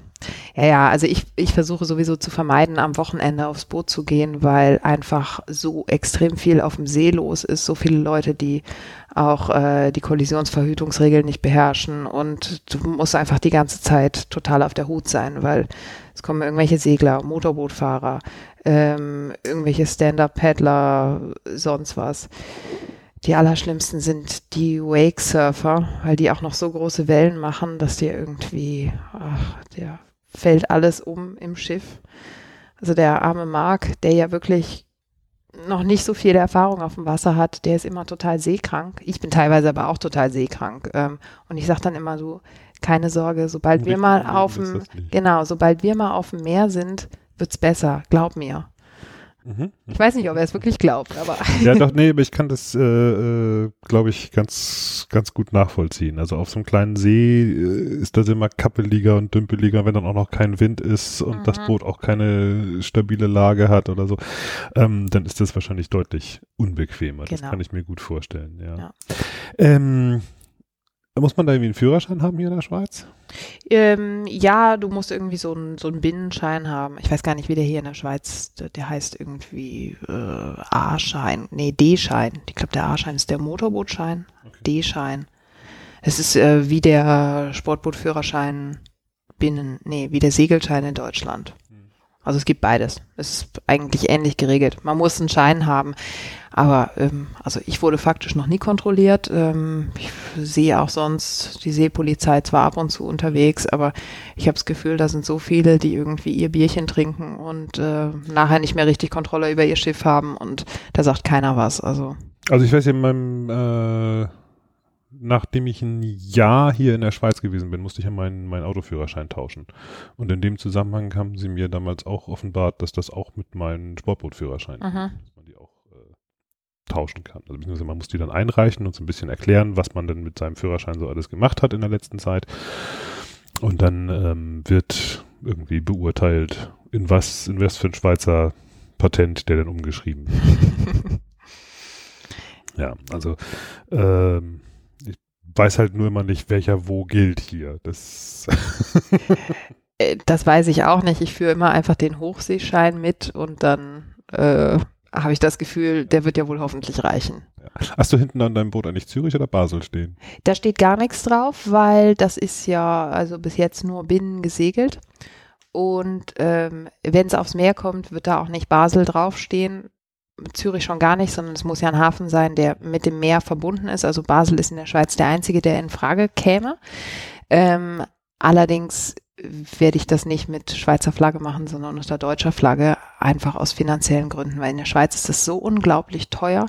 ja, ja, also ich, ich versuche sowieso zu vermeiden, am Wochenende aufs Boot zu gehen, weil einfach so extrem viel auf dem See los ist. So viele Leute, die auch äh, die Kollisionsverhütungsregeln nicht beherrschen und du musst einfach die ganze Zeit total auf der Hut sein, weil es kommen irgendwelche Segler, Motorbootfahrer, ähm, irgendwelche Stand-Up-Paddler, sonst was. Die allerschlimmsten sind die Wake-Surfer, weil die auch noch so große Wellen machen, dass dir irgendwie, ach, der fällt alles um im Schiff. Also der arme Mark, der ja wirklich noch nicht so viel Erfahrung auf dem Wasser hat, der ist immer total seekrank. Ich bin teilweise aber auch total seekrank. Ähm, und ich sag dann immer so, keine Sorge, sobald wir mal auf dem, genau, sobald wir mal auf dem Meer sind, wird's besser, glaub mir. Mhm. Ich weiß nicht, ob er es wirklich glaubt, aber Ja, doch, nee, aber ich kann das, äh, äh, glaube ich, ganz, ganz gut nachvollziehen. Also auf so einem kleinen See äh, ist das immer kappeliger und dümpeliger, wenn dann auch noch kein Wind ist und das Mhm. Boot auch keine stabile Lage hat oder so, ähm, dann ist das wahrscheinlich deutlich unbequemer. Das Genau. kann ich mir gut vorstellen, ja. Ja. Ähm, Muss man da irgendwie einen Führerschein haben hier in der Schweiz? Ähm, ja, du musst irgendwie so einen so einen Binnenschein haben. Ich weiß gar nicht, wie der hier in der Schweiz, der, der heißt irgendwie äh, A-Schein, nee, D-Schein. Ich glaube, der A-Schein ist der Motorbootschein, Okay. D-Schein. Es ist äh, wie der Sportbootführerschein Binnen, nee, wie der Segelschein in Deutschland. Also es gibt beides. Es ist eigentlich ähnlich geregelt. Man muss einen Schein haben. Aber ähm, also ich wurde faktisch noch nie kontrolliert. Ähm, ich sehe auch sonst die Seepolizei zwar ab und zu unterwegs, aber ich habe das Gefühl, da sind so viele, die irgendwie ihr Bierchen trinken und äh, nachher nicht mehr richtig Kontrolle über ihr Schiff haben und da sagt keiner was. Also Also ich weiß ja, in meinem, äh, nachdem ich ein Jahr hier in der Schweiz gewesen bin, musste ich ja meinen, meinen Autoführerschein tauschen. Und in dem Zusammenhang haben sie mir damals auch offenbart, dass das auch mit meinem Sportbootführerschein, dass man die auch äh, tauschen kann. Also beziehungsweise man muss die dann einreichen und so ein bisschen erklären, was man denn mit seinem Führerschein so alles gemacht hat in der letzten Zeit. Und dann ähm, wird irgendwie beurteilt, in was, in was für ein Schweizer Patent der denn umgeschrieben wird. Ja, also ähm, weiß halt nur immer nicht, welcher wo gilt hier. Das Äh, das weiß ich auch nicht. Ich führe immer einfach den Hochseeschein mit und dann äh, habe ich das Gefühl, der wird ja wohl hoffentlich reichen. hast du hinten an deinem Boot eigentlich Zürich oder Basel stehen? Da steht gar nichts drauf, weil das ist ja also bis jetzt nur binnen gesegelt. Und ähm, wenn es aufs Meer kommt, wird da auch nicht Basel draufstehen. Zürich schon gar nicht, sondern es muss ja ein Hafen sein, der mit dem Meer verbunden ist. Also Basel ist in der Schweiz der einzige, der in Frage käme. Ähm, allerdings werde ich das nicht mit Schweizer Flagge machen, sondern unter deutscher Flagge, einfach aus finanziellen Gründen, weil in der Schweiz ist das so unglaublich teuer.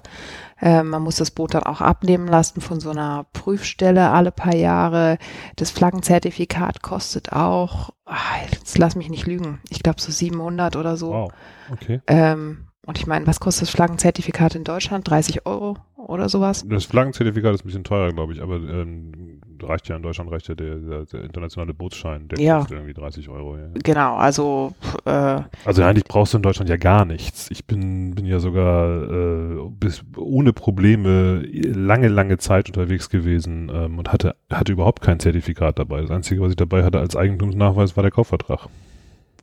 Äh, man muss das Boot dann auch abnehmen lassen von so einer Prüfstelle alle paar Jahre. Das Flaggenzertifikat kostet auch, ah, jetzt lass mich nicht lügen, ich glaube so 700 oder so. Wow, okay. Ähm, und ich meine, was kostet das Flaggenzertifikat in Deutschland? 30 Euro oder sowas? Das Flaggenzertifikat ist ein bisschen teurer, glaube ich, aber ähm, reicht ja in Deutschland reicht ja der, der, der internationale Bootsschein, der Ja. kostet irgendwie 30 Euro. Ja. Genau, also äh, Also eigentlich brauchst du in Deutschland ja gar nichts. Ich bin, bin ja sogar äh, bis ohne Probleme lange, lange Zeit unterwegs gewesen ähm, und hatte, hatte überhaupt kein Zertifikat dabei. Das Einzige, was ich dabei hatte als Eigentumsnachweis, war der Kaufvertrag.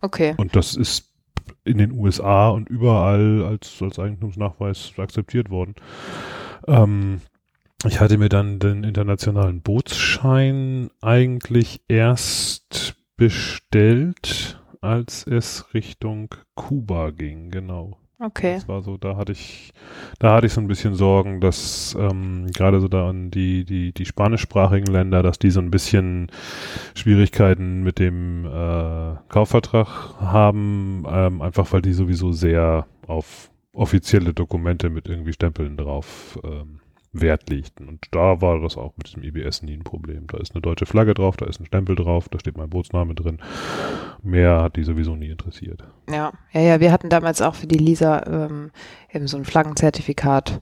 okay. Und das ist in den USA und überall als, als Eigentumsnachweis akzeptiert worden. Ähm, ich hatte mir dann den internationalen Bootsschein eigentlich erst bestellt, als es Richtung Kuba ging, genau. Okay. Das war so, da hatte ich, da hatte ich so ein bisschen Sorgen, dass ähm, gerade so da an die, die, die spanischsprachigen Länder, dass die so ein bisschen Schwierigkeiten mit dem äh, Kaufvertrag haben, ähm, einfach weil die sowieso sehr auf offizielle Dokumente mit irgendwie Stempeln drauf ähm, Wert legten. Und da war das auch mit diesem IBS nie ein Problem. Da ist eine deutsche Flagge drauf, da ist ein Stempel drauf, da steht mein Bootsname drin. Mehr hat die sowieso nie interessiert. Ja, ja, ja, wir hatten damals auch für die Lisa ähm, eben so ein Flaggenzertifikat.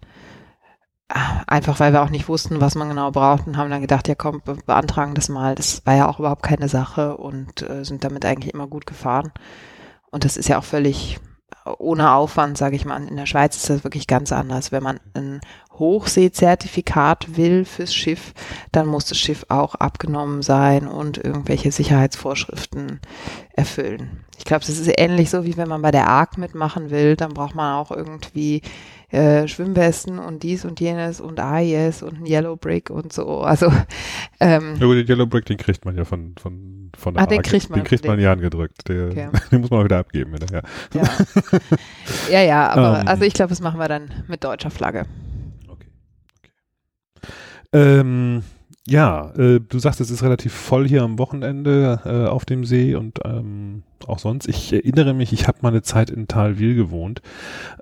Ah, Einfach weil wir auch nicht wussten, was man genau braucht und haben dann gedacht, ja komm, be beantragen das mal. Das war ja auch überhaupt keine Sache und äh, sind damit eigentlich immer gut gefahren. Und das ist ja auch völlig ohne Aufwand, sage ich mal. In der Schweiz ist das wirklich ganz anders. Wenn man ein Hochseezertifikat will fürs Schiff, dann muss das Schiff auch abgenommen sein und irgendwelche Sicherheitsvorschriften erfüllen. Ich glaube, das ist ähnlich so, wie wenn man bei der ARC mitmachen will, dann braucht man auch irgendwie äh, Schwimmwesten und dies und jenes und AIS und ein Yellow Brick und so. Also ähm, Ja gut, den Yellow Brick, den kriegt man ja von, von, von der Ah, den kriegt man, Den kriegt man ja angedrückt. Der, Okay. Den muss man auch wieder abgeben hinterher. ja. ja, ja, aber Ähm. also ich glaube, das machen wir dann mit deutscher Flagge. Okay. okay. Ähm, ja, äh, du sagst, es ist relativ voll hier am Wochenende äh, auf dem See und ähm, auch sonst. Ich erinnere mich, ich habe mal eine Zeit in Talwil gewohnt.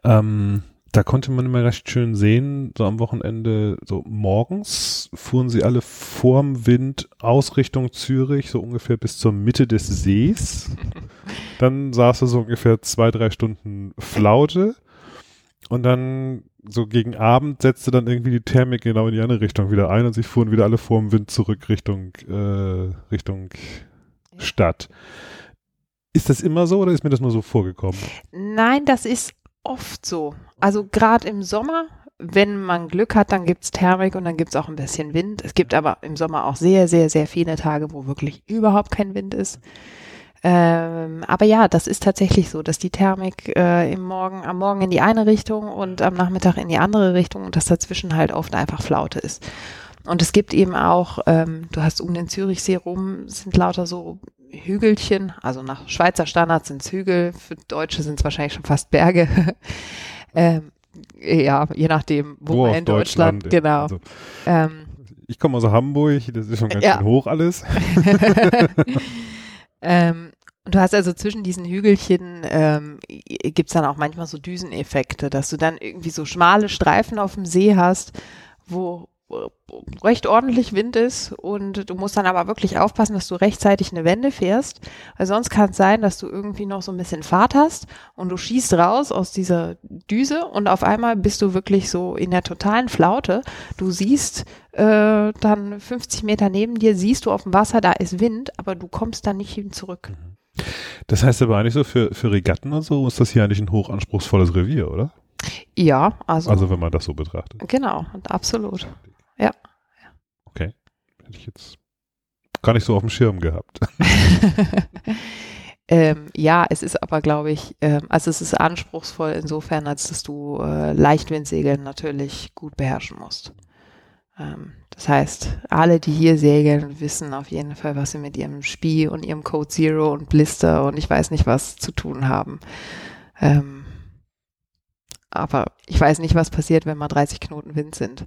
Ähm, da konnte man immer recht schön sehen, so am Wochenende, so morgens fuhren sie alle vorm Wind aus Richtung Zürich, so ungefähr bis zur Mitte des Sees. Dann saß du so ungefähr zwei, drei Stunden Flaute. Und dann so gegen Abend setzte dann irgendwie die Thermik genau in die andere Richtung wieder ein und sie fuhren wieder alle vorm Wind zurück Richtung, äh, Richtung Stadt. Ist das immer so oder ist mir das nur so vorgekommen? Nein, das ist oft so. Also gerade im Sommer wenn man Glück hat, dann gibt's Thermik und dann gibt's auch ein bisschen Wind. Es gibt aber im Sommer auch sehr, sehr, sehr viele Tage, wo wirklich überhaupt kein Wind ist. Ähm, aber ja, das ist tatsächlich so, dass die Thermik äh, im Morgen, am Morgen in die eine Richtung und am Nachmittag in die andere Richtung und dass dazwischen halt oft einfach Flaute ist. Und es gibt eben auch, ähm, du hast um den Zürichsee rum, sind lauter so Hügelchen, also nach Schweizer Standards sind es Hügel, für Deutsche sind es wahrscheinlich schon fast Berge. ähm, ja, je nachdem, wo, Wo man in Deutschland, Deutschland, genau. Also, ähm, ich komme aus Hamburg, das ist schon ganz Ja. schön hoch alles. ähm, und du hast also zwischen diesen Hügelchen ähm, gibt's dann auch manchmal so Düseneffekte, dass du dann irgendwie so schmale Streifen auf dem See hast, wo recht ordentlich Wind ist und du musst dann aber wirklich aufpassen, dass du rechtzeitig eine Wende fährst, weil sonst kann es sein, dass du irgendwie noch so ein bisschen Fahrt hast und du schießt raus aus dieser Düse und auf einmal bist du wirklich so in der totalen Flaute. Du siehst äh, dann 50 Meter neben dir, siehst du auf dem Wasser, da ist Wind, aber du kommst dann nicht hin zurück. Das heißt aber eigentlich so, für, für Regatten und so ist das hier eigentlich ein hochanspruchsvolles Revier, oder? Ja, also, Also wenn man das so betrachtet. genau, und absolut. Okay. Hätte ich jetzt gar nicht so auf dem Schirm gehabt. ähm, ja, es ist aber, glaube ich, ähm, also es ist anspruchsvoll insofern, als dass du äh, Leichtwindsegeln natürlich gut beherrschen musst. Ähm, das heißt, alle, die hier segeln, wissen auf jeden Fall, was sie mit ihrem Spie und ihrem Code Zero und Blister und ich weiß nicht was zu tun haben. Ähm, aber ich weiß nicht, was passiert, wenn mal 30 Knoten Wind sind.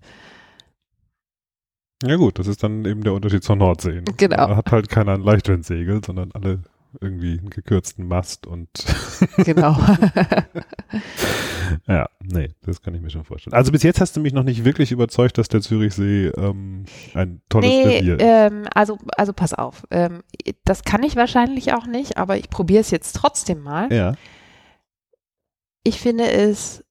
Ja gut, das ist dann eben der Unterschied zur Nordsee. ne? Genau. Da hat halt keiner ein Leichtwindsegel, sondern alle irgendwie einen gekürzten Mast und Genau. ja, nee, das kann ich mir schon vorstellen. Also bis jetzt hast du mich noch nicht wirklich überzeugt, dass der Zürichsee ähm, ein tolles Nee, Revier ist. ähm, also, also pass auf. Ähm, das kann ich wahrscheinlich auch nicht, aber ich probiere es jetzt trotzdem mal. ja. Ich finde es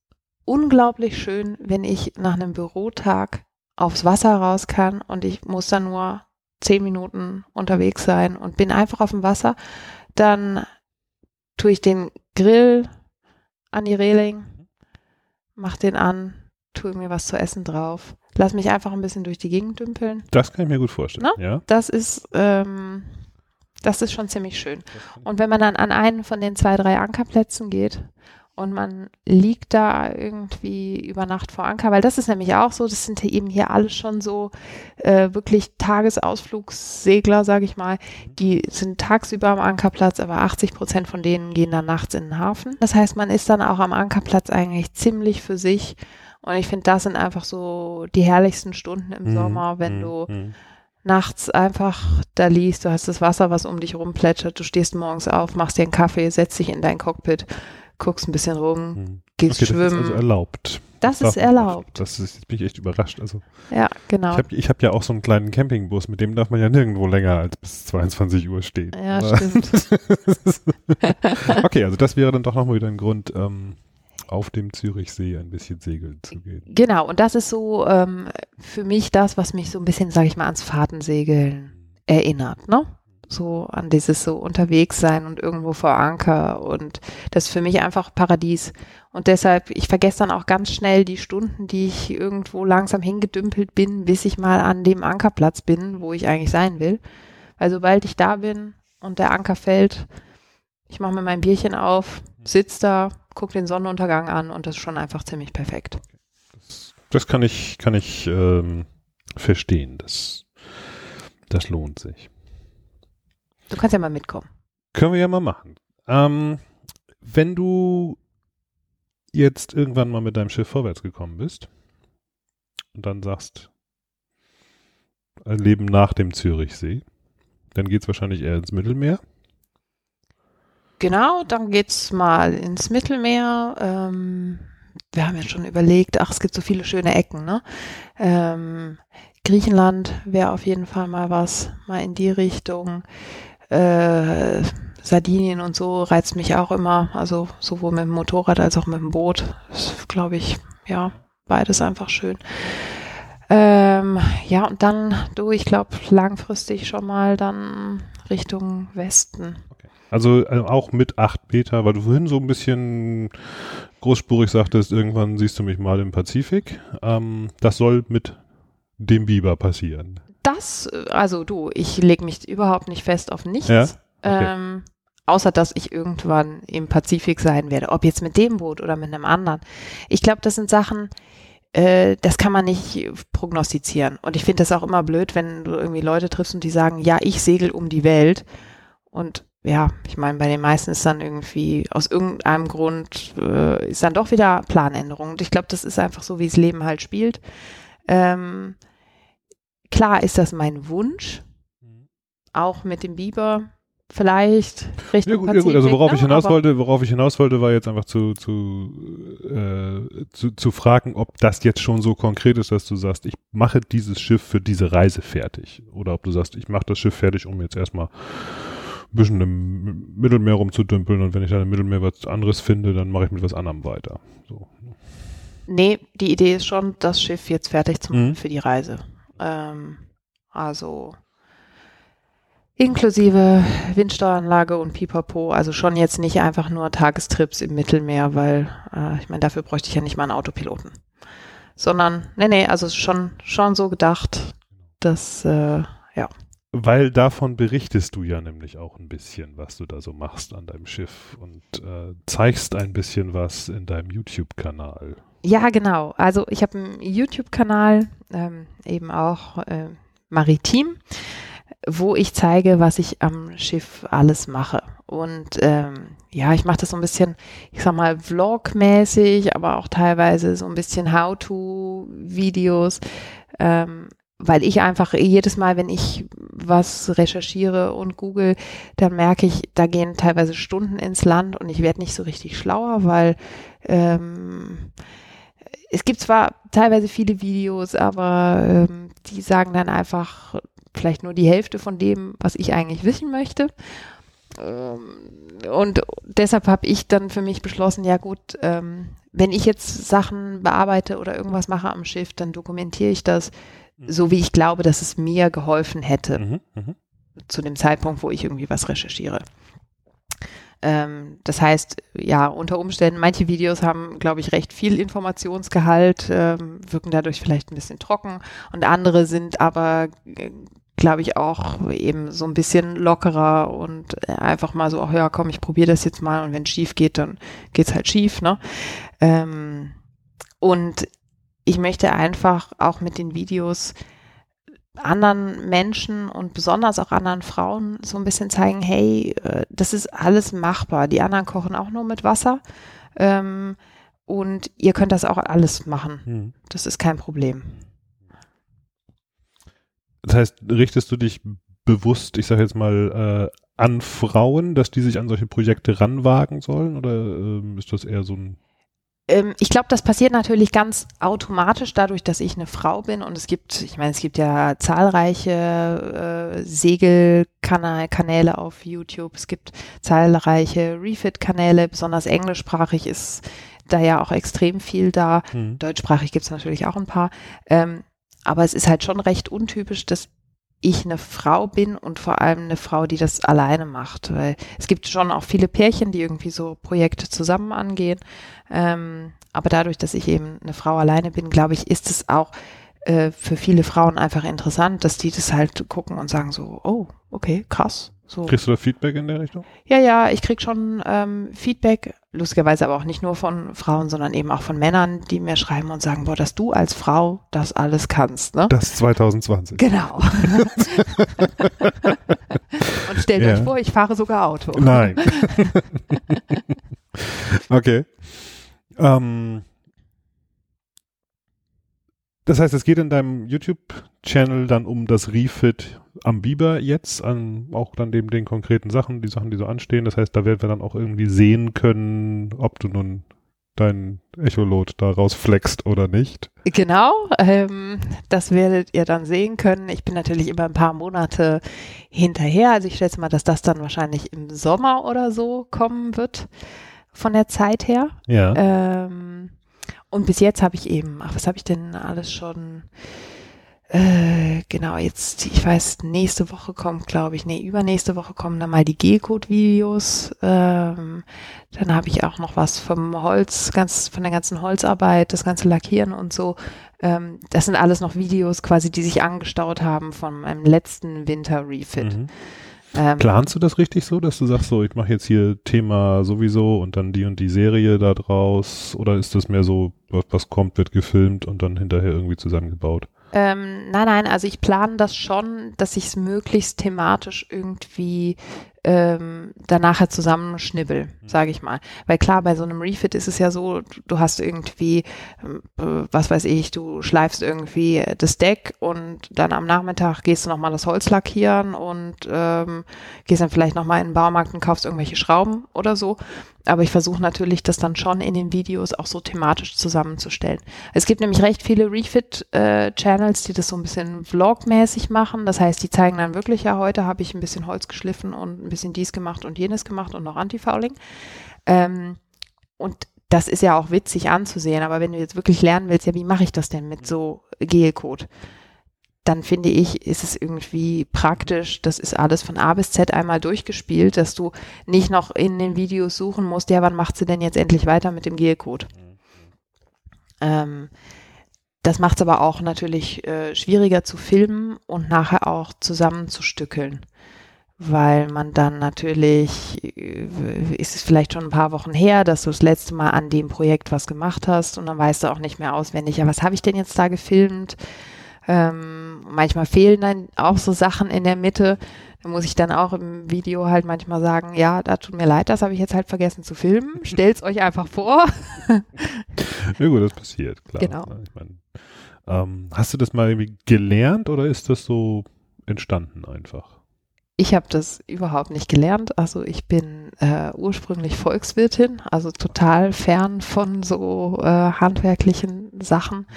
unglaublich schön, wenn ich nach einem Bürotag aufs Wasser raus kann und ich muss dann nur zehn Minuten unterwegs sein und bin einfach auf dem Wasser. Dann tue ich den Grill an die Reling, mach den an, tue mir was zu essen drauf, lass mich einfach ein bisschen durch die Gegend dümpeln. Das kann ich mir gut vorstellen. Na? Ja. Das ist, ähm, das ist schon ziemlich schön. Und wenn man dann an einen von den zwei, drei Ankerplätzen geht und man liegt da irgendwie über Nacht vor Anker, weil das ist nämlich auch so, das sind ja eben hier alle schon so äh, wirklich Tagesausflugssegler, sage ich mal, die sind tagsüber am Ankerplatz, aber 80 Prozent von denen gehen dann nachts in den Hafen. Das heißt, man ist dann auch am Ankerplatz eigentlich ziemlich für sich. Und ich finde, das sind einfach so die herrlichsten Stunden im Mhm, Sommer, wenn mhm, du mhm. nachts einfach da liegst, du hast das Wasser, was um dich rum plätschert, du stehst morgens auf, machst dir einen Kaffee, setzt dich in dein Cockpit, guckst ein bisschen rum, Mhm. gehst Okay, das ist schwimmen. also erlaubt. Das ist erlaubt. Das ist, jetzt bin ich echt überrascht. Also ja, genau. ich habe hab ja auch so einen kleinen Campingbus, mit dem darf man ja nirgendwo länger als bis 22 Uhr stehen. Ja, Aber- stimmt. okay, also das wäre dann doch nochmal wieder ein Grund, ähm, auf dem Zürichsee ein bisschen segeln zu gehen. Genau, und das ist so ähm, für mich das, was mich so ein bisschen, sage ich mal, ans Fahrtensegeln erinnert, ne? So an dieses so unterwegs sein und irgendwo vor Anker und das ist für mich einfach Paradies. Und deshalb, ich vergesse dann auch ganz schnell die Stunden, die ich irgendwo langsam hingedümpelt bin, bis ich mal an dem Ankerplatz bin, wo ich eigentlich sein will. Weil sobald ich da bin und der Anker fällt, ich mache mir mein Bierchen auf, sitz da, guck den Sonnenuntergang an und das ist schon einfach ziemlich perfekt. Das, das kann ich, kann ich ähm, verstehen. Das, das lohnt sich. Du kannst ja mal mitkommen. Können wir ja mal machen. Ähm, wenn du jetzt irgendwann mal mit deinem Schiff vorwärts gekommen bist und dann sagst, ein Leben nach dem Zürichsee, dann geht's wahrscheinlich eher ins Mittelmeer. Genau, dann geht's mal ins Mittelmeer. Ähm, wir haben ja schon überlegt, ach, es gibt so viele schöne Ecken, ne? Ähm, Griechenland wäre auf jeden Fall mal was, mal in die Richtung. Äh, Sardinien und so reizt mich auch immer, also sowohl mit dem Motorrad als auch mit dem Boot. Glaube ich, ja, beides einfach schön. Ähm, ja, und dann, du, ich glaube, langfristig schon mal dann Richtung Westen. Also äh, auch mit 8 Meter, weil du vorhin so ein bisschen großspurig sagtest, irgendwann siehst du mich mal im Pazifik. Ähm, das soll mit dem Biber passieren. Das, also du, ich lege mich überhaupt nicht fest auf nichts. Ja? Okay. Ähm, außer dass ich irgendwann im Pazifik sein werde. Ob jetzt mit dem Boot oder mit einem anderen. Ich glaube, das sind Sachen, äh, das kann man nicht prognostizieren. Und ich finde das auch immer blöd, wenn du irgendwie Leute triffst und die sagen, ja, ich segel um die Welt. Und ja, ich meine, bei den meisten ist dann irgendwie aus irgendeinem Grund äh, ist dann doch wieder Planänderung. Und ich glaube, das ist einfach so, wie das Leben halt spielt. Ähm, klar ist das mein Wunsch, auch mit dem Biber vielleicht Richtung Ja gut, ja Pazifik. gut, also worauf ne? ich hinaus Aber- wollte, worauf ich hinaus wollte, war jetzt einfach zu, zu, äh, zu, zu fragen, ob das jetzt schon so konkret ist, dass du sagst, ich mache dieses Schiff für diese Reise fertig. Oder ob du sagst, ich mache das Schiff fertig, um jetzt erstmal ein bisschen im Mittelmeer rumzudümpeln und wenn ich dann im Mittelmeer was anderes finde, dann mache ich mit was anderem weiter. So. Nee, die Idee ist schon, das Schiff jetzt fertig zu machen Mhm. für die Reise. Ähm, also inklusive Windsteueranlage und Pipapo, also schon jetzt nicht einfach nur Tagestrips im Mittelmeer, weil äh, ich meine, dafür bräuchte ich ja nicht mal einen Autopiloten. Sondern, nee, nee, also schon, schon so gedacht, dass, äh, ja. Weil davon berichtest du ja nämlich auch ein bisschen, was du da so machst an deinem Schiff und äh, zeigst ein bisschen was in deinem YouTube-Kanal. Ja, genau. Also ich habe einen YouTube-Kanal, ähm, eben auch äh, maritim, wo ich zeige, was ich am Schiff alles mache. Und ähm, ja, ich mache das so ein bisschen, ich sag mal, vlogmäßig, aber auch teilweise so ein bisschen How-to-Videos, ähm, weil ich einfach jedes Mal, wenn ich was recherchiere und google, dann merke ich, da gehen teilweise Stunden ins Land und ich werde nicht so richtig schlauer, weil ähm, es gibt zwar teilweise viele Videos, aber ähm, die sagen dann einfach vielleicht nur die Hälfte von dem, was ich eigentlich wissen möchte. Ähm, und deshalb habe ich dann für mich beschlossen, ja gut, ähm, wenn ich jetzt Sachen bearbeite oder irgendwas mache am Schiff, dann dokumentiere ich das so, wie ich glaube, dass es mir geholfen hätte Mhm, mhm. zu dem Zeitpunkt, wo ich irgendwie was recherchiere. Ähm, das heißt, ja, unter Umständen, manche Videos haben, glaube ich, recht viel Informationsgehalt, ähm, wirken dadurch vielleicht ein bisschen trocken und andere sind aber, äh, glaube ich, auch eben so ein bisschen lockerer und äh, einfach mal so, ach ja, komm, ich probiere das jetzt mal und wenn es schief geht, dann geht's halt schief, ne? Ähm, und ich möchte einfach auch mit den Videos anderen Menschen und besonders auch anderen Frauen so ein bisschen zeigen, hey, äh, das ist alles machbar. Die anderen kochen auch nur mit Wasser ähm, und ihr könnt das auch alles machen. Mhm. Das ist kein Problem. Das heißt, richtest du dich bewusst, ich sage jetzt mal, äh, an Frauen, dass die sich an solche Projekte ranwagen sollen? Oder ähm, ist das eher so ein Ähm, ich glaube, das passiert natürlich ganz automatisch dadurch, dass ich eine Frau bin und es gibt, ich meine, es gibt ja zahlreiche äh, Segelkanäle auf YouTube, es gibt zahlreiche Refit-Kanäle, besonders englischsprachig ist da ja auch extrem viel da. Mhm. Deutschsprachig gibt es natürlich auch ein paar. Ähm, aber es ist halt schon recht untypisch, dass ich eine Frau bin und vor allem eine Frau, die das alleine macht. Weil es gibt schon auch viele Pärchen, die irgendwie so Projekte zusammen angehen. Ähm, aber dadurch, dass ich eben eine Frau alleine bin, glaube ich, ist es auch äh, für viele Frauen einfach interessant, dass die das halt gucken und sagen so, oh, okay, krass. So. Kriegst du da Feedback in der Richtung? Ja, ja, ich krieg schon ähm, Feedback, lustigerweise aber auch nicht nur von Frauen, sondern eben auch von Männern, die mir schreiben und sagen, boah, dass du als Frau das alles kannst, ne? Das 2020. Genau. und stellt Ja. euch vor, ich fahre sogar Auto. Nein. okay. Ähm, das heißt, es geht in deinem YouTube-Channel dann um das Refit am Biber jetzt, an auch dann dem den konkreten Sachen, die Sachen, die so anstehen. Das heißt, da werden wir dann auch irgendwie sehen können, ob du nun dein Echolot da rausflext oder nicht. Genau, ähm, das werdet ihr dann sehen können. Ich bin natürlich immer ein paar Monate hinterher. Also ich schätze mal, dass das dann wahrscheinlich im Sommer oder so kommen wird von der Zeit her. Ja. Ähm, und bis jetzt habe ich eben, ach, was habe ich denn alles schon? Äh, genau, jetzt, ich weiß, nächste Woche kommt, glaube ich, nee, übernächste Woche kommen dann mal die G-Code-Videos. Ähm, dann habe ich auch noch was vom Holz, ganz von der ganzen Holzarbeit, das ganze Lackieren und so. Ähm, das sind alles noch Videos quasi, die sich angestaut haben von meinem letzten Winter-Refit. Mhm. Ähm, Planst du das richtig so, dass du sagst, so, ich mache jetzt hier Thema sowieso und dann die und die Serie da draus? Oder ist das mehr so, was kommt, wird gefilmt und dann hinterher irgendwie zusammengebaut? Ähm, nein, nein, also ich plane das schon, dass ich es möglichst thematisch irgendwie ähm, dann nachher zusammenschnibbel, mhm. sage ich mal. Weil klar, bei so einem Refit ist es ja so, du hast irgendwie, äh, was weiß ich, du schleifst irgendwie das Deck und dann am Nachmittag gehst du nochmal das Holz lackieren und ähm, gehst dann vielleicht nochmal in den Baumarkt und kaufst irgendwelche Schrauben oder so. Aber ich versuche natürlich, das dann schon in den Videos auch so thematisch zusammenzustellen. Es gibt nämlich recht viele Refit-Channels, äh, die das so ein bisschen vlogmäßig machen. Das heißt, die zeigen dann wirklich, ja, heute habe ich ein bisschen Holz geschliffen und ein bisschen dies gemacht und jenes gemacht und noch Antifouling. Ähm, und das ist ja auch witzig anzusehen, aber wenn du jetzt wirklich lernen willst, ja, wie mache ich das denn mit so Gelcode? Dann finde ich, ist es irgendwie praktisch, das ist alles von A bis Z einmal durchgespielt, dass du nicht noch in den Videos suchen musst, ja, wann macht sie denn jetzt endlich weiter mit dem Gelcode? Ähm, das macht es aber auch natürlich äh, schwieriger zu filmen und nachher auch zusammenzustückeln weil man dann natürlich, äh, ist es vielleicht schon ein paar Wochen her, dass du das letzte Mal an dem Projekt was gemacht hast und dann weißt du auch nicht mehr auswendig, ja, was habe ich denn jetzt da gefilmt? Ähm, manchmal fehlen dann auch so Sachen in der Mitte. Da muss ich dann auch im Video halt manchmal sagen, ja, da tut mir leid, das habe ich jetzt halt vergessen zu filmen. Stellt's euch einfach vor. ja gut, das passiert, klar. Genau. Ich mein, ähm, hast du das mal irgendwie gelernt oder ist das so entstanden einfach? Ich habe das überhaupt nicht gelernt. Also ich bin äh, ursprünglich Volkswirtin, also total fern von so äh, handwerklichen Sachen.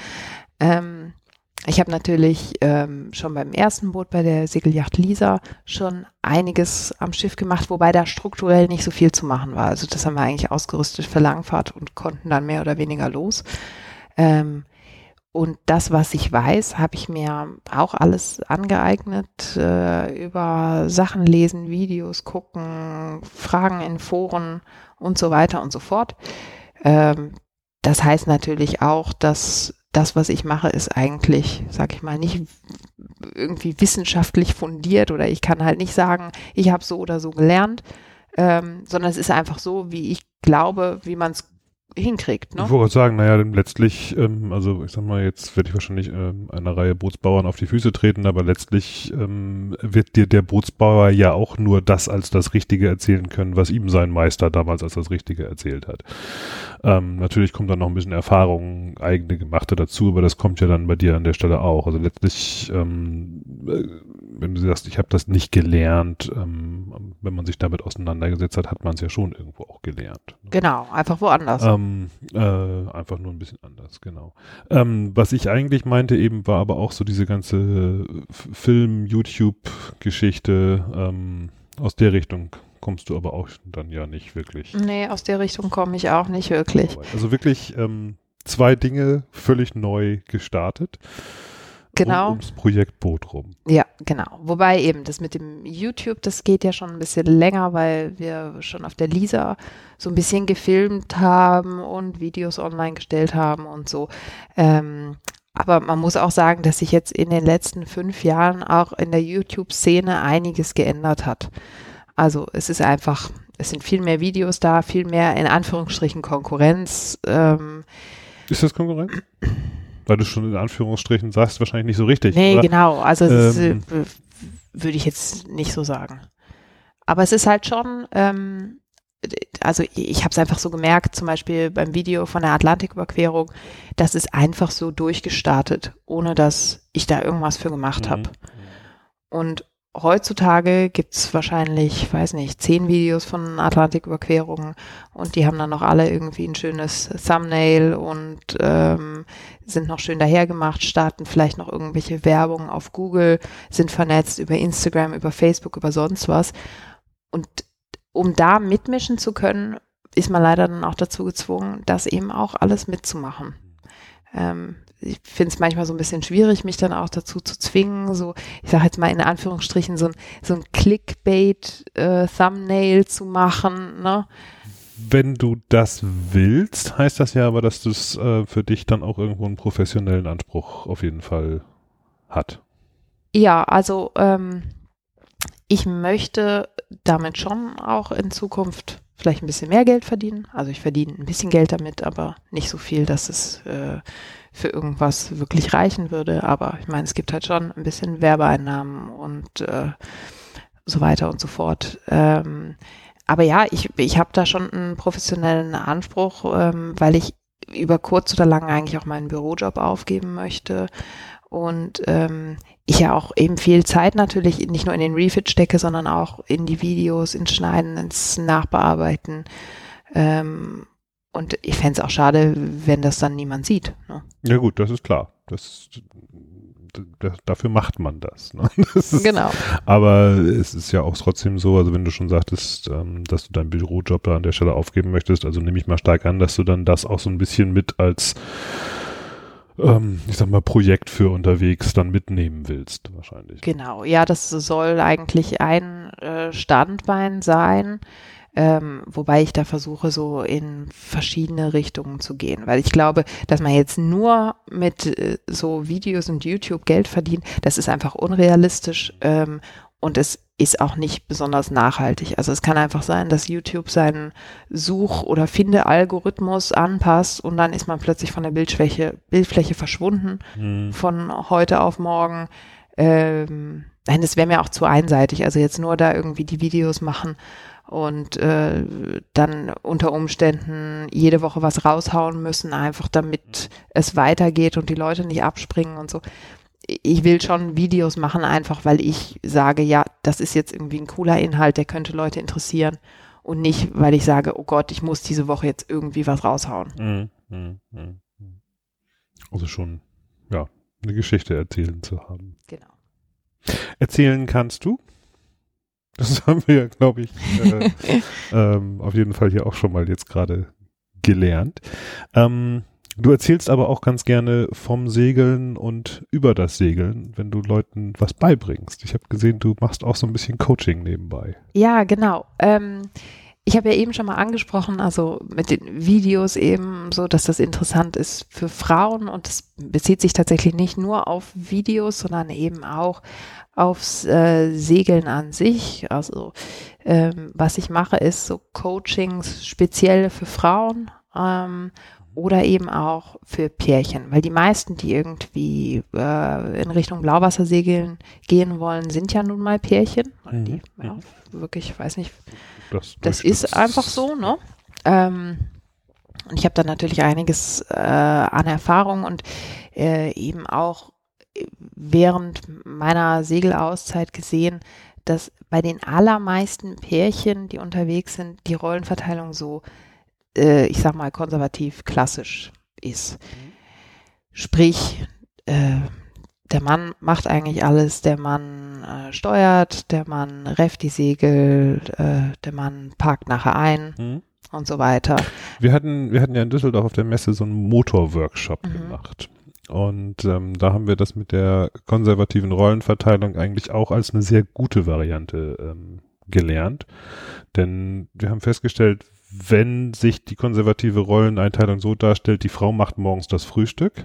Ähm, ich habe natürlich ähm, schon beim ersten Boot bei der Segelyacht Lisa schon einiges am Schiff gemacht, wobei da strukturell nicht so viel zu machen war. Also das haben wir eigentlich ausgerüstet für Langfahrt und konnten dann mehr oder weniger los. Ähm, und das, was ich weiß, habe ich mir auch alles angeeignet, äh, über Sachen lesen, Videos gucken, Fragen in Foren und so weiter und so fort. Ähm, das heißt natürlich auch, dass das, was ich mache, ist eigentlich, sag ich mal, nicht irgendwie wissenschaftlich fundiert oder ich kann halt nicht sagen, ich habe so oder so gelernt, ähm, sondern es ist einfach so, wie ich glaube, wie man es hinkriegt. Ne? Ich wollte sagen, naja, letztlich, ähm, also ich sag mal, jetzt werde ich wahrscheinlich ähm, einer Reihe Bootsbauern auf die Füße treten, aber letztlich ähm, wird dir der Bootsbauer ja auch nur das als das Richtige erzählen können, was ihm sein Meister damals als das Richtige erzählt hat. Ähm, natürlich kommt dann noch ein bisschen Erfahrung, eigene Gemachte dazu, aber das kommt ja dann bei dir an der Stelle auch. Also letztlich, ähm, äh, wenn du sagst, ich habe das nicht gelernt, ähm, wenn man sich damit auseinandergesetzt hat, hat man es ja schon irgendwo auch gelernt. Ne? Genau, einfach woanders. Ähm, äh, einfach nur ein bisschen anders, genau. Ähm, was ich eigentlich meinte eben war aber auch so diese ganze Film-YouTube-Geschichte ähm, aus der Richtung kommst du aber auch dann ja nicht wirklich. Nee, aus der Richtung komme ich auch nicht wirklich. Also wirklich ähm, zwei Dinge völlig neu gestartet genau. ums Projekt Boot rum. Ja, genau. Wobei eben das mit dem YouTube, das geht ja schon ein bisschen länger, weil wir schon auf der Lisa so ein bisschen gefilmt haben und Videos online gestellt haben und so. Ähm, aber man muss auch sagen, dass sich jetzt in den letzten fünf Jahren auch in der YouTube-Szene einiges geändert hat. Also es ist einfach, es sind viel mehr Videos da, viel mehr in Anführungsstrichen Konkurrenz. Ähm, ist das Konkurrenz? weil du schon in Anführungsstrichen sagst, wahrscheinlich nicht so richtig. Nee, oder? genau. Also ähm, äh, würde ich jetzt nicht so sagen. Aber es ist halt schon, ähm, also ich habe es einfach so gemerkt, zum Beispiel beim Video von der Atlantiküberquerung, das ist einfach so durchgestartet, ohne dass ich da irgendwas für gemacht mhm. habe. Und heutzutage gibt's wahrscheinlich, weiß nicht, zehn Videos von Atlantiküberquerungen und die haben dann noch alle irgendwie ein schönes Thumbnail und ähm, sind noch schön dahergemacht, starten vielleicht noch irgendwelche Werbung auf Google, sind vernetzt über Instagram, über Facebook, über sonst was. Und um da mitmischen zu können, ist man leider dann auch dazu gezwungen, das eben auch alles mitzumachen. ähm, ich finde es manchmal so ein bisschen schwierig, mich dann auch dazu zu zwingen, so, ich sage jetzt mal in Anführungsstrichen, so ein, so ein Clickbait-Thumbnail äh, zu machen. Ne? Wenn du das willst, heißt das ja aber, dass das äh, für dich dann auch irgendwo einen professionellen Anspruch auf jeden Fall hat. Ja, also ähm, ich möchte damit schon auch in Zukunft vielleicht ein bisschen mehr Geld verdienen. Also ich verdiene ein bisschen Geld damit, aber nicht so viel, dass es äh, für irgendwas wirklich reichen würde. Aber ich meine, es gibt halt schon ein bisschen Werbeeinnahmen und äh, so weiter und so fort. Ähm, aber ja, ich, ich habe da schon einen professionellen Anspruch, ähm, weil ich über kurz oder lang eigentlich auch meinen Bürojob aufgeben möchte. Und ähm, ich ja auch eben viel Zeit natürlich nicht nur in den Refit stecke, sondern auch in die Videos, ins Schneiden, ins Nachbearbeiten. Ähm, und ich fände es auch schade, wenn das dann niemand sieht. Ne? Ja gut, das ist klar. Das, das dafür macht man das, ne? das ist, genau. Aber es ist ja auch trotzdem so, also wenn du schon sagtest, ähm, dass du deinen Bürojob da an der Stelle aufgeben möchtest, also nehme ich mal stark an, dass du dann das auch so ein bisschen mit als ähm, ich sag mal, Projekt für unterwegs dann mitnehmen willst, wahrscheinlich. Genau, ja, das soll eigentlich ein äh, Standbein sein. Ähm, wobei ich da versuche, so in verschiedene Richtungen zu gehen. Weil ich glaube, dass man jetzt nur mit äh, so Videos und YouTube Geld verdient, das ist einfach unrealistisch. Ähm, und es ist auch nicht besonders nachhaltig. Also es kann einfach sein, dass YouTube seinen Such- oder Finde-Algorithmus anpasst und dann ist man plötzlich von der Bildfläche, Bildfläche verschwunden mhm. von heute auf morgen. Ähm, nein, das wäre mir auch zu einseitig. Also jetzt nur da irgendwie die Videos machen und äh, dann unter Umständen jede Woche was raushauen müssen, einfach damit es weitergeht und die Leute nicht abspringen und so ich will schon Videos machen, einfach weil ich sage, ja, das ist jetzt irgendwie ein cooler Inhalt, der könnte Leute interessieren. Und nicht, weil ich sage, oh Gott, ich muss diese Woche jetzt irgendwie was raushauen. Mm, mm, mm, also schon, ja, eine Geschichte erzählen zu haben. Genau. Erzählen kannst du? Das haben wir ja, glaube ich, äh, ähm, auf jeden Fall hier auch schon mal jetzt gerade gelernt. Ähm, Du erzählst aber auch ganz gerne vom Segeln und über das Segeln, wenn du Leuten was beibringst. Ich habe gesehen, du machst auch so ein bisschen Coaching nebenbei. Ja, genau. Ähm, ich habe ja eben schon mal angesprochen, also mit den Videos eben so, dass das interessant ist für Frauen und es bezieht sich tatsächlich nicht nur auf Videos, sondern eben auch aufs äh, Segeln an sich. Also ähm, was ich mache, ist so Coachings speziell für Frauen. Ähm, oder eben auch für Pärchen, weil die meisten, die irgendwie äh, in Richtung Blauwassersegeln gehen wollen, sind ja nun mal Pärchen. Mhm. Die, ja, wirklich, ich weiß nicht, das, das ist einfach so, ne? Ähm, und ich habe da natürlich einiges äh, an Erfahrung und äh, eben auch während meiner Segelauszeit gesehen, dass bei den allermeisten Pärchen, die unterwegs sind, die Rollenverteilung so äh, ich sag mal, konservativ klassisch ist. Sprich, äh, der Mann macht eigentlich alles, der Mann äh, steuert, der Mann refft die Segel, äh, der Mann parkt nachher ein mhm. und so weiter. Wir hatten, wir hatten ja in Düsseldorf auf der Messe so einen Motorworkshop mhm. gemacht. Und ähm, da haben wir das mit der konservativen Rollenverteilung eigentlich auch als eine sehr gute Variante ähm, gelernt. Denn wir haben festgestellt, wenn sich die konservative Rolleneinteilung so darstellt, die Frau macht morgens das Frühstück,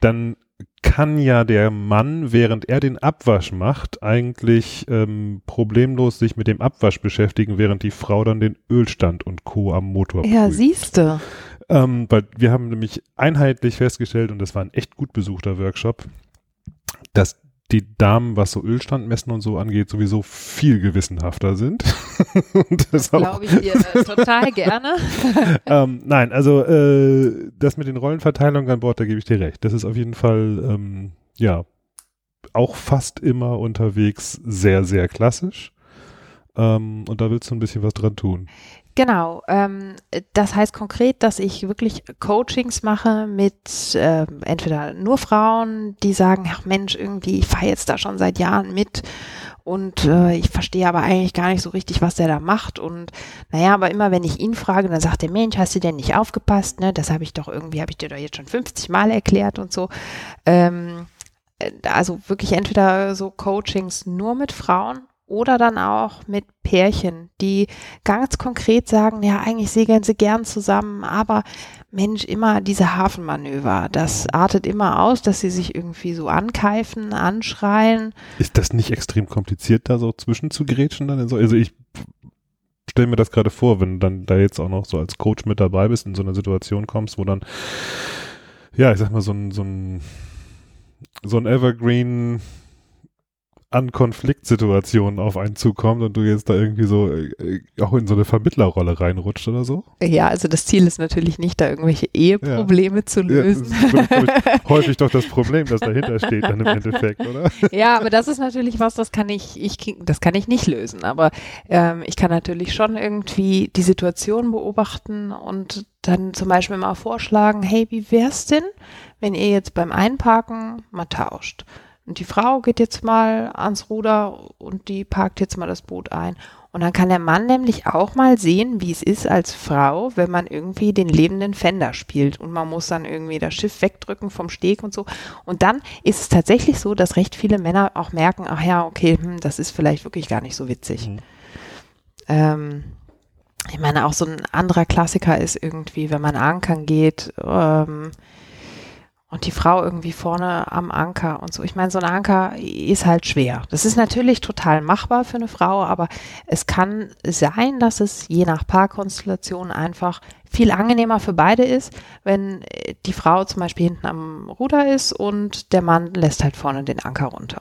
dann kann ja der Mann, während er den Abwasch macht, eigentlich ähm, problemlos sich mit dem Abwasch beschäftigen, während die Frau dann den Ölstand und Co. am Motor Ja, prüft. siehst du. Ähm, weil wir haben nämlich einheitlich festgestellt, und das war ein echt gut besuchter Workshop, dass die Damen, was so Ölstandmessen und so angeht, sowieso viel gewissenhafter sind. Glaube ich dir äh, total gerne. ähm, nein, also äh, das mit den Rollenverteilungen an Bord, da gebe ich dir recht. Das ist auf jeden Fall, ähm, ja, auch fast immer unterwegs sehr, sehr klassisch. Ähm, und da willst du ein bisschen was dran tun. Genau. Ähm, das heißt konkret, dass ich wirklich Coachings mache mit äh, entweder nur Frauen, die sagen, ach Mensch, irgendwie, ich fahre jetzt da schon seit Jahren mit und äh, ich verstehe aber eigentlich gar nicht so richtig, was der da macht. Und naja, aber immer wenn ich ihn frage, dann sagt der Mensch, hast du denn nicht aufgepasst? Ne? Das habe ich doch irgendwie, habe ich dir doch jetzt schon 50 Mal erklärt und so. Ähm, äh, also wirklich entweder so Coachings nur mit Frauen oder dann auch mit Pärchen, die ganz konkret sagen, ja, eigentlich segeln sie gern zusammen, aber Mensch, immer diese Hafenmanöver, das artet immer aus, dass sie sich irgendwie so ankeifen, anschreien. Ist das nicht extrem kompliziert, da so zwischen zu grätschen dann? Also ich stelle mir das gerade vor, wenn du dann da jetzt auch noch so als Coach mit dabei bist, in so eine Situation kommst, wo dann, ja, ich sag mal, so ein, so ein, so ein Evergreen an Konfliktsituationen auf einen zukommt und du jetzt da irgendwie so äh, auch in so eine Vermittlerrolle reinrutscht oder so? Ja, also das Ziel ist natürlich nicht, da irgendwelche Eheprobleme ja. zu lösen. Ja, das ist häufig doch das Problem, das dahinter steht dann im Endeffekt, oder? Ja, aber das ist natürlich was, das kann ich, ich das kann ich nicht lösen. Aber ähm, ich kann natürlich schon irgendwie die Situation beobachten und dann zum Beispiel mal vorschlagen, hey, wie wär's denn, wenn ihr jetzt beim Einparken mal tauscht? Und die Frau geht jetzt mal ans Ruder und die parkt jetzt mal das Boot ein. Und dann kann der Mann nämlich auch mal sehen, wie es ist als Frau, wenn man irgendwie den lebenden Fender spielt und man muss dann irgendwie das Schiff wegdrücken vom Steg und so. Und dann ist es tatsächlich so, dass recht viele Männer auch merken, ach ja, okay, hm, das ist vielleicht wirklich gar nicht so witzig. Mhm. Ähm, ich meine, auch so ein anderer Klassiker ist irgendwie, wenn man ankern geht, ähm, und die Frau irgendwie vorne am Anker und so. Ich meine, so ein Anker ist halt schwer. Das ist natürlich total machbar für eine Frau, aber es kann sein, dass es je nach Paarkonstellation einfach viel angenehmer für beide ist, wenn die Frau zum Beispiel hinten am Ruder ist und der Mann lässt halt vorne den Anker runter.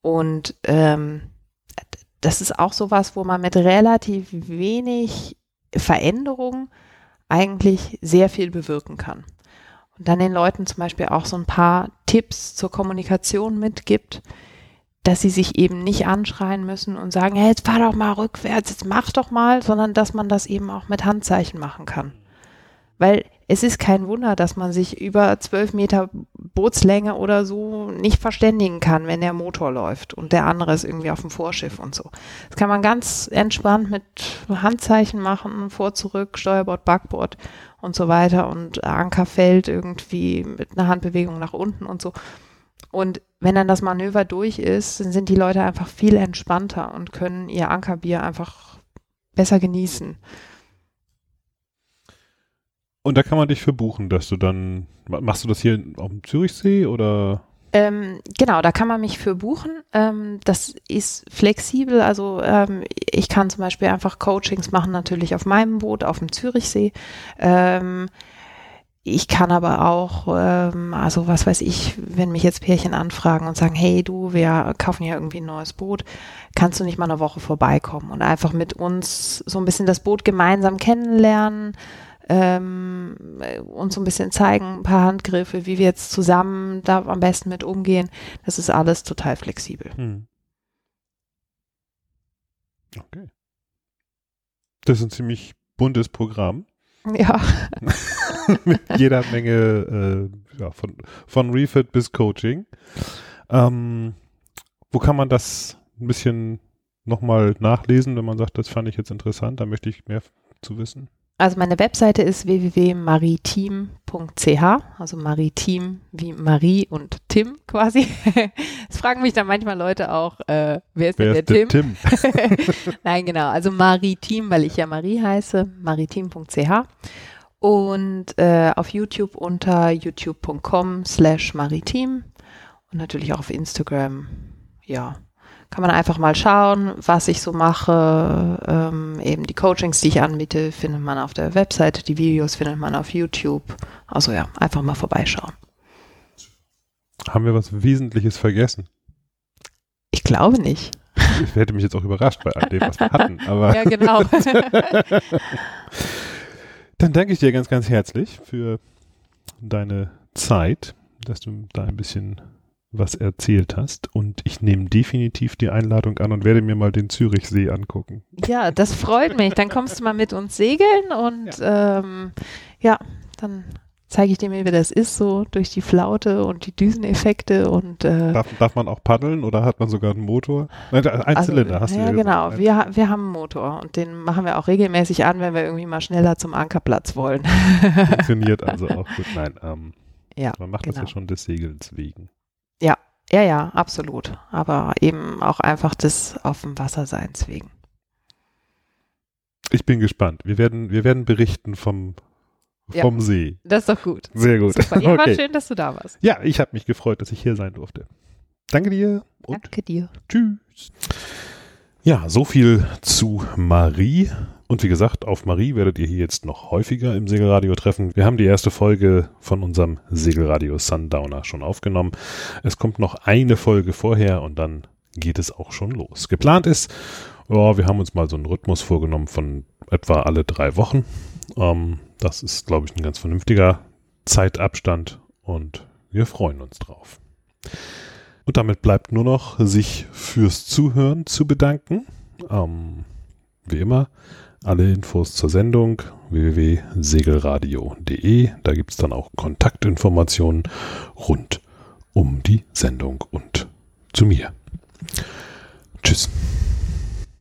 Und ähm, das ist auch sowas, wo man mit relativ wenig Veränderung eigentlich sehr viel bewirken kann und dann den Leuten zum Beispiel auch so ein paar Tipps zur Kommunikation mitgibt, dass sie sich eben nicht anschreien müssen und sagen, hey, jetzt fahr doch mal rückwärts, jetzt mach doch mal, sondern dass man das eben auch mit Handzeichen machen kann. Weil es ist kein Wunder, dass man sich über zwölf Meter Bootslänge oder so nicht verständigen kann, wenn der Motor läuft und der andere ist irgendwie auf dem Vorschiff und so. Das kann man ganz entspannt mit Handzeichen machen, vor, zurück, Steuerbord, Backbord und so weiter und Anker fällt irgendwie mit einer Handbewegung nach unten und so. Und wenn dann das Manöver durch ist, dann sind die Leute einfach viel entspannter und können ihr Ankerbier einfach besser genießen. Und da kann man dich für buchen, dass du dann, machst du das hier auf dem Zürichsee oder? Ähm, genau, da kann man mich für buchen. Ähm, das ist flexibel. Also ähm, ich kann zum Beispiel einfach Coachings machen, natürlich auf meinem Boot, auf dem Zürichsee. Ähm, ich kann aber auch, ähm, also was weiß ich, wenn mich jetzt Pärchen anfragen und sagen, hey du, wir kaufen ja irgendwie ein neues Boot, kannst du nicht mal eine Woche vorbeikommen und einfach mit uns so ein bisschen das Boot gemeinsam kennenlernen, ähm, uns so ein bisschen zeigen, ein paar Handgriffe, wie wir jetzt zusammen da am besten mit umgehen. Das ist alles total flexibel. Hm. Okay. Das ist ein ziemlich buntes Programm. Ja. mit jeder Menge äh, ja, von, von Refit bis Coaching. Ähm, wo kann man das ein bisschen nochmal nachlesen, wenn man sagt, das fand ich jetzt interessant, da möchte ich mehr zu wissen? Also meine Webseite ist www.maritim.ch, also maritim wie Marie und Tim quasi. Es fragen mich dann manchmal Leute auch, äh, wer ist wer denn der, Tim? Tim? Nein, genau, also maritim, weil ich ja Marie heiße, maritim.ch und äh, auf YouTube unter youtube.com slash maritim und natürlich auch auf Instagram, ja kann man einfach mal schauen, was ich so mache. Ähm, eben die Coachings, die ich anbiete, findet man auf der Webseite, die Videos findet man auf YouTube. Also ja, einfach mal vorbeischauen. Haben wir was Wesentliches vergessen? Ich glaube nicht. Ich hätte mich jetzt auch überrascht bei all dem, was wir hatten. Aber ja, genau. Dann danke ich dir ganz, ganz herzlich für deine Zeit, dass du da ein bisschen was erzählt hast. Und ich nehme definitiv die Einladung an und werde mir mal den Zürichsee angucken. Ja, das freut mich. Dann kommst du mal mit uns segeln und ja, ähm, ja dann zeige ich dir mal, wie das ist, so durch die Flaute und die Düseneffekte und äh, darf, darf man auch paddeln oder hat man sogar einen Motor? Nein, ein also, Zylinder hast du ja, ja genau. Wir, wir haben einen Motor und den machen wir auch regelmäßig an, wenn wir irgendwie mal schneller zum Ankerplatz wollen. Funktioniert also auch gut. Nein, ähm, ja, man macht genau. das ja schon des Segelns wegen. Ja, ja, ja, absolut. Aber eben auch einfach des auf dem Wasserseins wegen. Ich bin gespannt. Wir werden, wir werden berichten vom, vom ja, See. Das ist doch gut. Sehr gut. Super. Ja, okay. war schön, dass du da warst. Ja, ich habe mich gefreut, dass ich hier sein durfte. Danke dir. Danke dir. Tschüss. Ja, so viel zu Marie. Und wie gesagt, auf Marie werdet ihr hier jetzt noch häufiger im Segelradio treffen. Wir haben die erste Folge von unserem Segelradio Sundowner schon aufgenommen. Es kommt noch eine Folge vorher und dann geht es auch schon los. Geplant ist, ja, wir haben uns mal so einen Rhythmus vorgenommen von etwa alle drei Wochen. Ähm, das ist, glaube ich, ein ganz vernünftiger Zeitabstand und wir freuen uns drauf. Und damit bleibt nur noch, sich fürs Zuhören zu bedanken. Ähm, wie immer, alle Infos zur Sendung www.segelradio.de. Da gibt es dann auch Kontaktinformationen rund um die Sendung und zu mir. Tschüss.